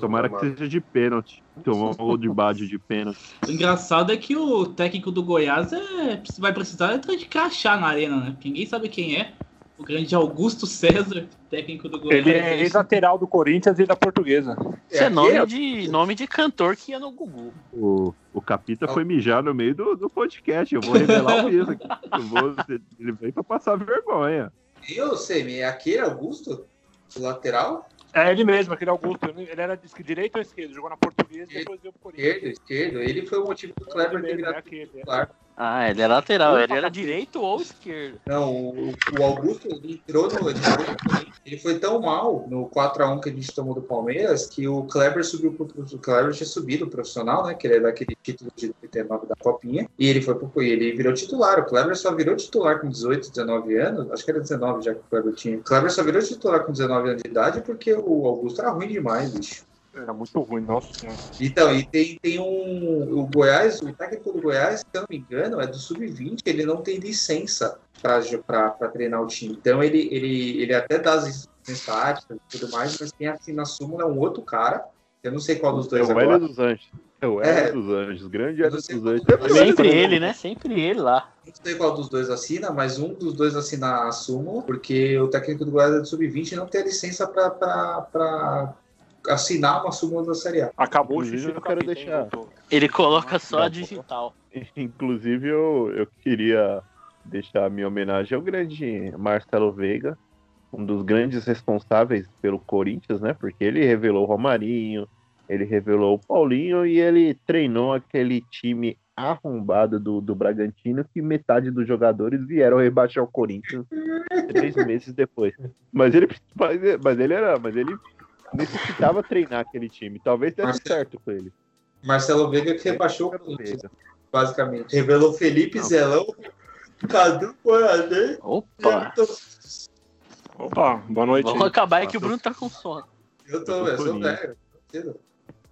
Tomara que seja de pênalti. Tomar um gol de Bádio de pênalti. O engraçado é que o técnico do Goiás é, vai precisar de crachá na arena, né? Porque ninguém sabe quem é. O grande Augusto César, técnico do Goiás. Ele é ex-lateral do Corinthians e da Portuguesa. Isso é nome de, nome de cantor que ia no Gugu. O, o Capita foi mijar no meio do, do podcast. Eu vou revelar o mesmo aqui. Eu vou, ele veio pra passar vergonha. Eu sei, é aquele Augusto? Lateral? É ele mesmo, aquele Augusto. Ele era de direito ou esquerdo? Jogou na Portuguesa e depois veio pro Corinthians. Esquerdo, esquerdo. Ele foi o motivo do Kleber ter virado titular. Ah, ele é lateral. Ele era direito ou esquerdo. Não, o, o Augusto ele entrou no. Ele, foi tão mal no 4x1 que a gente tomou do Palmeiras que o Kleber subiu pro. O Kleber tinha subido o profissional, né? Que ele é daquele título de 99 da Copinha. E ele foi pro. e Ele virou titular. O Kleber só virou titular com 18, 19 anos. Acho que era 19 já que o Kleber tinha. O Kleber só virou titular com 19 anos de idade porque o Augusto era ruim demais, bicho. Era muito ruim, nossa senhora. Então, e tem, tem um. O Goiás, o técnico do Goiás, se eu não me engano, é do Sub-20, ele não tem licença para treinar o time. Então, ele, ele, ele até dá as instruções táticas e tudo mais, mas quem assina a súmula é um outro cara. Eu não sei qual dos É dois o agora. Hélio dos Anjos. É o Hélio É. dos Anjos. Grande Hélio dos Anjos. Sempre ele, né? Sempre ele lá. Não sei qual dos dois assina, mas um dos dois assina a súmula, porque o técnico do Goiás é do Sub-20 e não tem a licença para assinar uma súmula da Série A. Acabou o xixi eu quero deixar-. Ele coloca só a digital. Inclusive, eu, eu queria deixar a minha homenagem ao grande Marcelo Veiga, um dos grandes responsáveis pelo Corinthians, né? Porque ele revelou o Romarinho, ele revelou o Paulinho e ele treinou aquele time arrombado do, do Bragantino que metade dos jogadores vieram rebaixar o Corinthians três meses depois. Mas ele, mas, mas ele era, mas ele necessitava treinar aquele time. Talvez desse certo com ele. Marcelo Veiga que rebaixou o Corinthians, basicamente. Revelou Felipe Zelão, Cadu Boiadê. Opa! Opa, boa noite. Vamos acabar aí que o Bruno tá com sono. Eu tô, eu sou velho.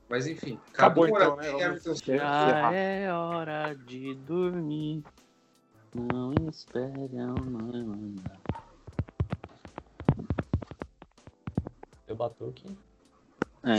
Mas enfim, Acabou Cadu então, né? Everton. Já é hora de dormir. Não espere amanhã. Eu batuque. É.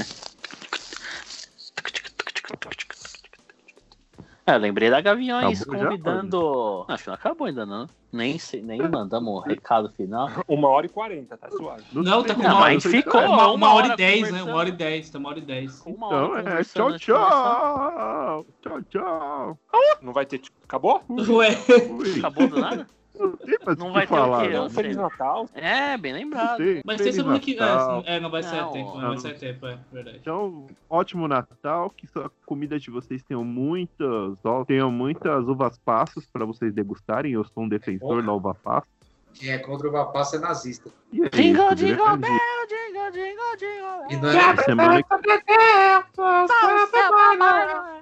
É, eu lembrei da Gaviões Acabou já, convidando. Acho que não acabou ainda não. Nem, sei- nem mandamos o recado final. Uma hora e quarenta, tá suave. Não, tá com uma, mas a gente ficou uma, uma uma hora e hora dez, né? Uma hora e dez, tá uma hora e dez. Uma Então, hora é, tchau, tchau. Tchau, tchau. Não vai ter. Acabou? Ué, Acabou do nada? Não tem mais Não vai que ter o falar. quê? né? Não. Feliz Natal. É, bem lembrado. Tem- mas tem semana que. Natal. É, não vai ser Não, tempo, não não. vai ser tempo, é verdade. Então, ótimo Natal, que a comida de vocês tenham muitas, ó, tenham muitas uvas passas para vocês degustarem. Eu sou um defensor da uva passa. Quem é contra o Vapassa é nazista. É Jingle, isso, jingle bell, jingle, jingle, jingle. E não é Semana que,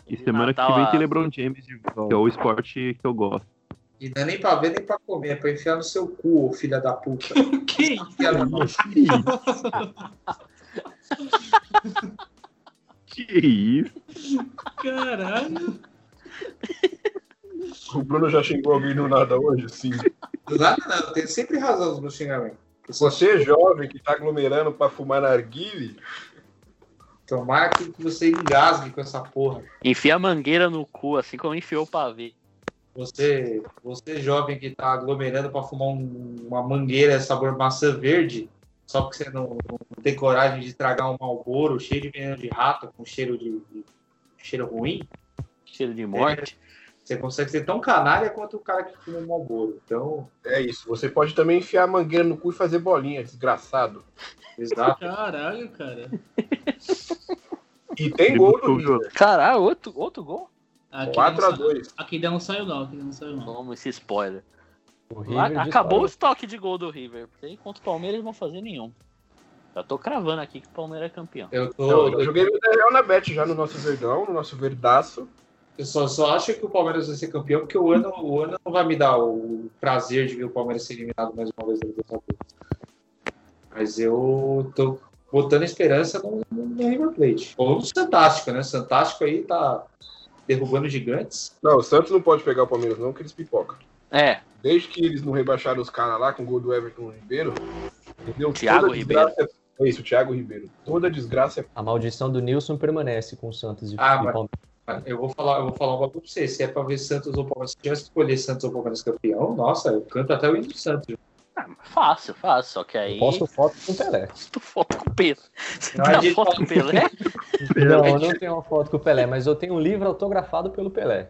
e semana que vem tem LeBron James de volta, que é o esporte que eu gosto. E não é nem pra ver nem pra comer, é pra enfiar no seu cu, ô filha da puta. Que mão. Que isso? Caralho. O Bruno já xingou alguém do nada hoje? Sim. Do nada não, eu tenho sempre razão no xingamento. Você é jovem que tá aglomerando pra fumar narguile, Tomara que você engasgue com essa porra. Enfia a mangueira no cu, assim como enfiou o pavê. Você, você jovem que tá aglomerando pra fumar um- uma mangueira sabor maçã verde, só porque você não, não tem coragem de tragar um malboro cheio de veneno de rato, com cheiro de, de- cheiro ruim, Cheiro de morte. você consegue ser tão canalha quanto o cara que fuma um malboro. Então, é isso. Você pode também enfiar a mangueira no cu e fazer bolinha, desgraçado. exato. Caralho, cara. E tem gol do. Caralho, outro, outro gol? Aqui 4 a não sa- 2 Aqui ainda não saiu não, aqui ainda não saiu não. Toma esse spoiler. O Lá- acabou o disparou. estoque de gol do River. Porque contra o Palmeiras eles não vão fazer nenhum. Já tô cravando aqui que o Palmeiras é campeão. Eu Eu, tô. eu joguei no Real na Bet já no nosso verdão, no nosso verdaço. Eu só, só acho que o Palmeiras vai ser campeão porque o ano, o ano não vai me dar o prazer de ver o Palmeiras ser eliminado mais uma vez da Libertadores. Mas eu tô botando esperança no, no, no River Plate. Ou no Santástico, né? Santástico aí tá derrubando gigantes. Não, o Santos não pode pegar o Palmeiras, não, que eles pipocam. É. Desde que eles não rebaixaram os caras lá com o gol do Everton Ribeiro, entendeu? Thiago Toda Ribeiro. desgraça- É isso, o Thiago Ribeiro. Toda desgraça é. A maldição do Nilson permanece com o Santos e Ah, mas- Palmeiras. Eu vou falar, eu vou falar um bagulho pra você. Se é pra ver Santos ou Palmeiras, se tivesse que escolher Santos ou Palmeiras campeão, nossa, eu canto até o hino do Santos. Fácil, fácil. Só que aí. Posto foto com o Pelé. Tu foto com o Pelé. Você Não, tem a a gente foto com o Pelé? Não, eu não tenho uma foto com o Pelé, mas eu tenho um livro autografado pelo Pelé.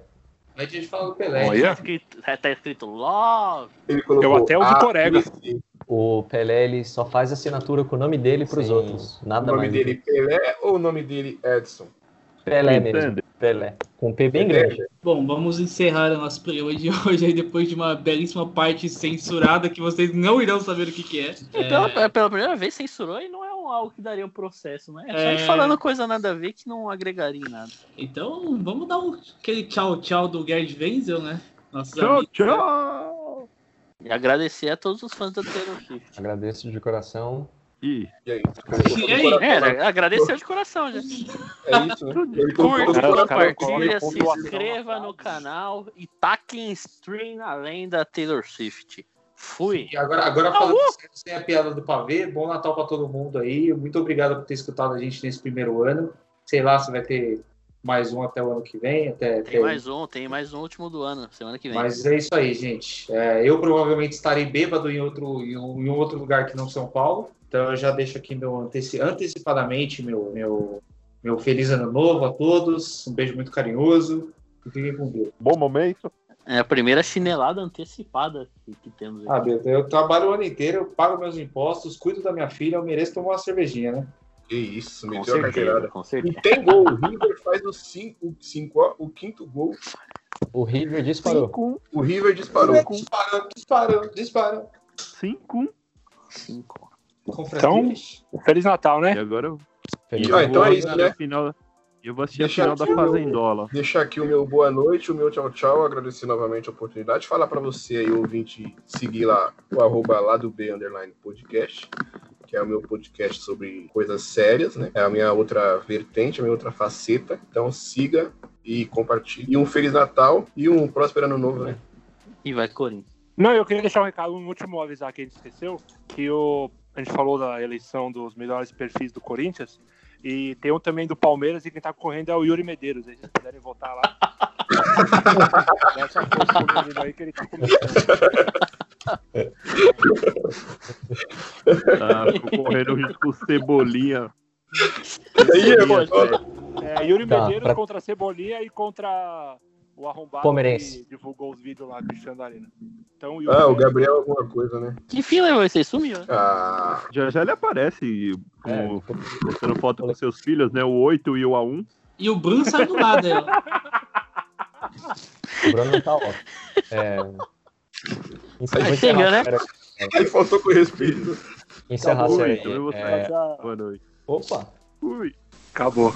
Aí a gente fala do Pelé. Olha. Escrito- Tá escrito Love. Ele colocou Eu até uso A, Corega. O Pelé ele só faz assinatura com o nome dele pros Sim. outros. O Nada nome mais. dele Pelé ou o nome dele Edson? Pelé mesmo. Pelé. Com um P bem grande. Bom, vamos encerrar o nosso programa de hoje aí depois de uma belíssima parte censurada que vocês não irão saber o que, que é. E pela, pela primeira vez censurou e não é um, algo que daria um processo, né? É só É. falando coisa nada a ver que não agregaria em nada. Então, vamos dar um, aquele tchau, tchau do Gerd Wenzel, né? Nossos Tchau, amigos. tchau! E agradecer a todos os fãs da Taylor Swift. Agradeço de coração. E aí? E aí? É, agradeceu de coração já. É isso, né? Curta, compartilha, se inscreva no canal e taque em stream além da Taylor Swift. Fui. E agora, agora falando sério, sem a piada do pavê, bom Natal pra todo mundo aí. Muito obrigado por ter escutado a gente nesse primeiro ano. Sei lá se vai ter mais um até o ano que vem. Até, Tem até- mais um, tem mais um último do ano, semana que vem. Mas é isso aí, gente. É, eu provavelmente estarei bêbado em outro, em um, em um outro lugar que não São Paulo. Então eu já deixo aqui meu anteci- antecipadamente meu, meu, meu feliz ano novo a todos. Um beijo muito carinhoso. E fiquem com Deus. Bom momento. É a primeira chinelada antecipada que, que temos Ah, aqui. meu, eu trabalho o ano inteiro, eu pago meus impostos, cuido da minha filha, eu mereço tomar uma cervejinha, né? Que isso, com meteu a certeza, carteirada. com E tem gol. O River faz o 5, cinco, ó, o quinto gol. O River disparou. Cinco, O River disparou. Disparando, disparando, disparando. cinco. Cinco. Com Então, Feliz Natal, E né? agora eu, Feliz Ah, então é isso, né? a final. Eu vou assistir a Deixa final da o meu- Fazendola. Deixar aqui o meu boa noite, o meu tchau tchau, agradecer novamente a oportunidade, falar para você aí, ouvinte, seguir lá o arroba lá do B underline podcast, que é o meu podcast sobre coisas sérias, né? É a minha outra vertente, a minha outra faceta. Então siga e compartilhe. E um Feliz Natal e um próspero ano novo, né? E vai Corinthians. Não, eu queria deixar um recado, um último avisar que a gente esqueceu, que o, a gente falou da eleição dos melhores perfis do Corinthians, e tem um também do Palmeiras, e quem tá correndo é o Yuri Medeiros, se vocês puderem votar lá. Essa força pro menino aí que ele tá começando. Tá correndo risco Cebolinha. Cebolinha, velho. É, Yuri Tá, Medeiros pra- contra a Cebolinha e contra o arrombado Palmeirense. que divulgou os vídeos lá, Cristiano da Arena. Então, Yuri Ah, o Gabriel alguma coisa, né? Que fim levou esse? Sumiu. né? Ah, Já já ele aparece com, É. postando foto com seus filhos, né? O 8 e o A1. E o Bruno sai do nada. é. O Bruno não tá ótimo. É... Encerra, Vai vou encerrar chegando, a né? ele faltou com respeito. Encerrar a Ui, série. então eu vou É... Boa noite. Opa! Ui. Acabou.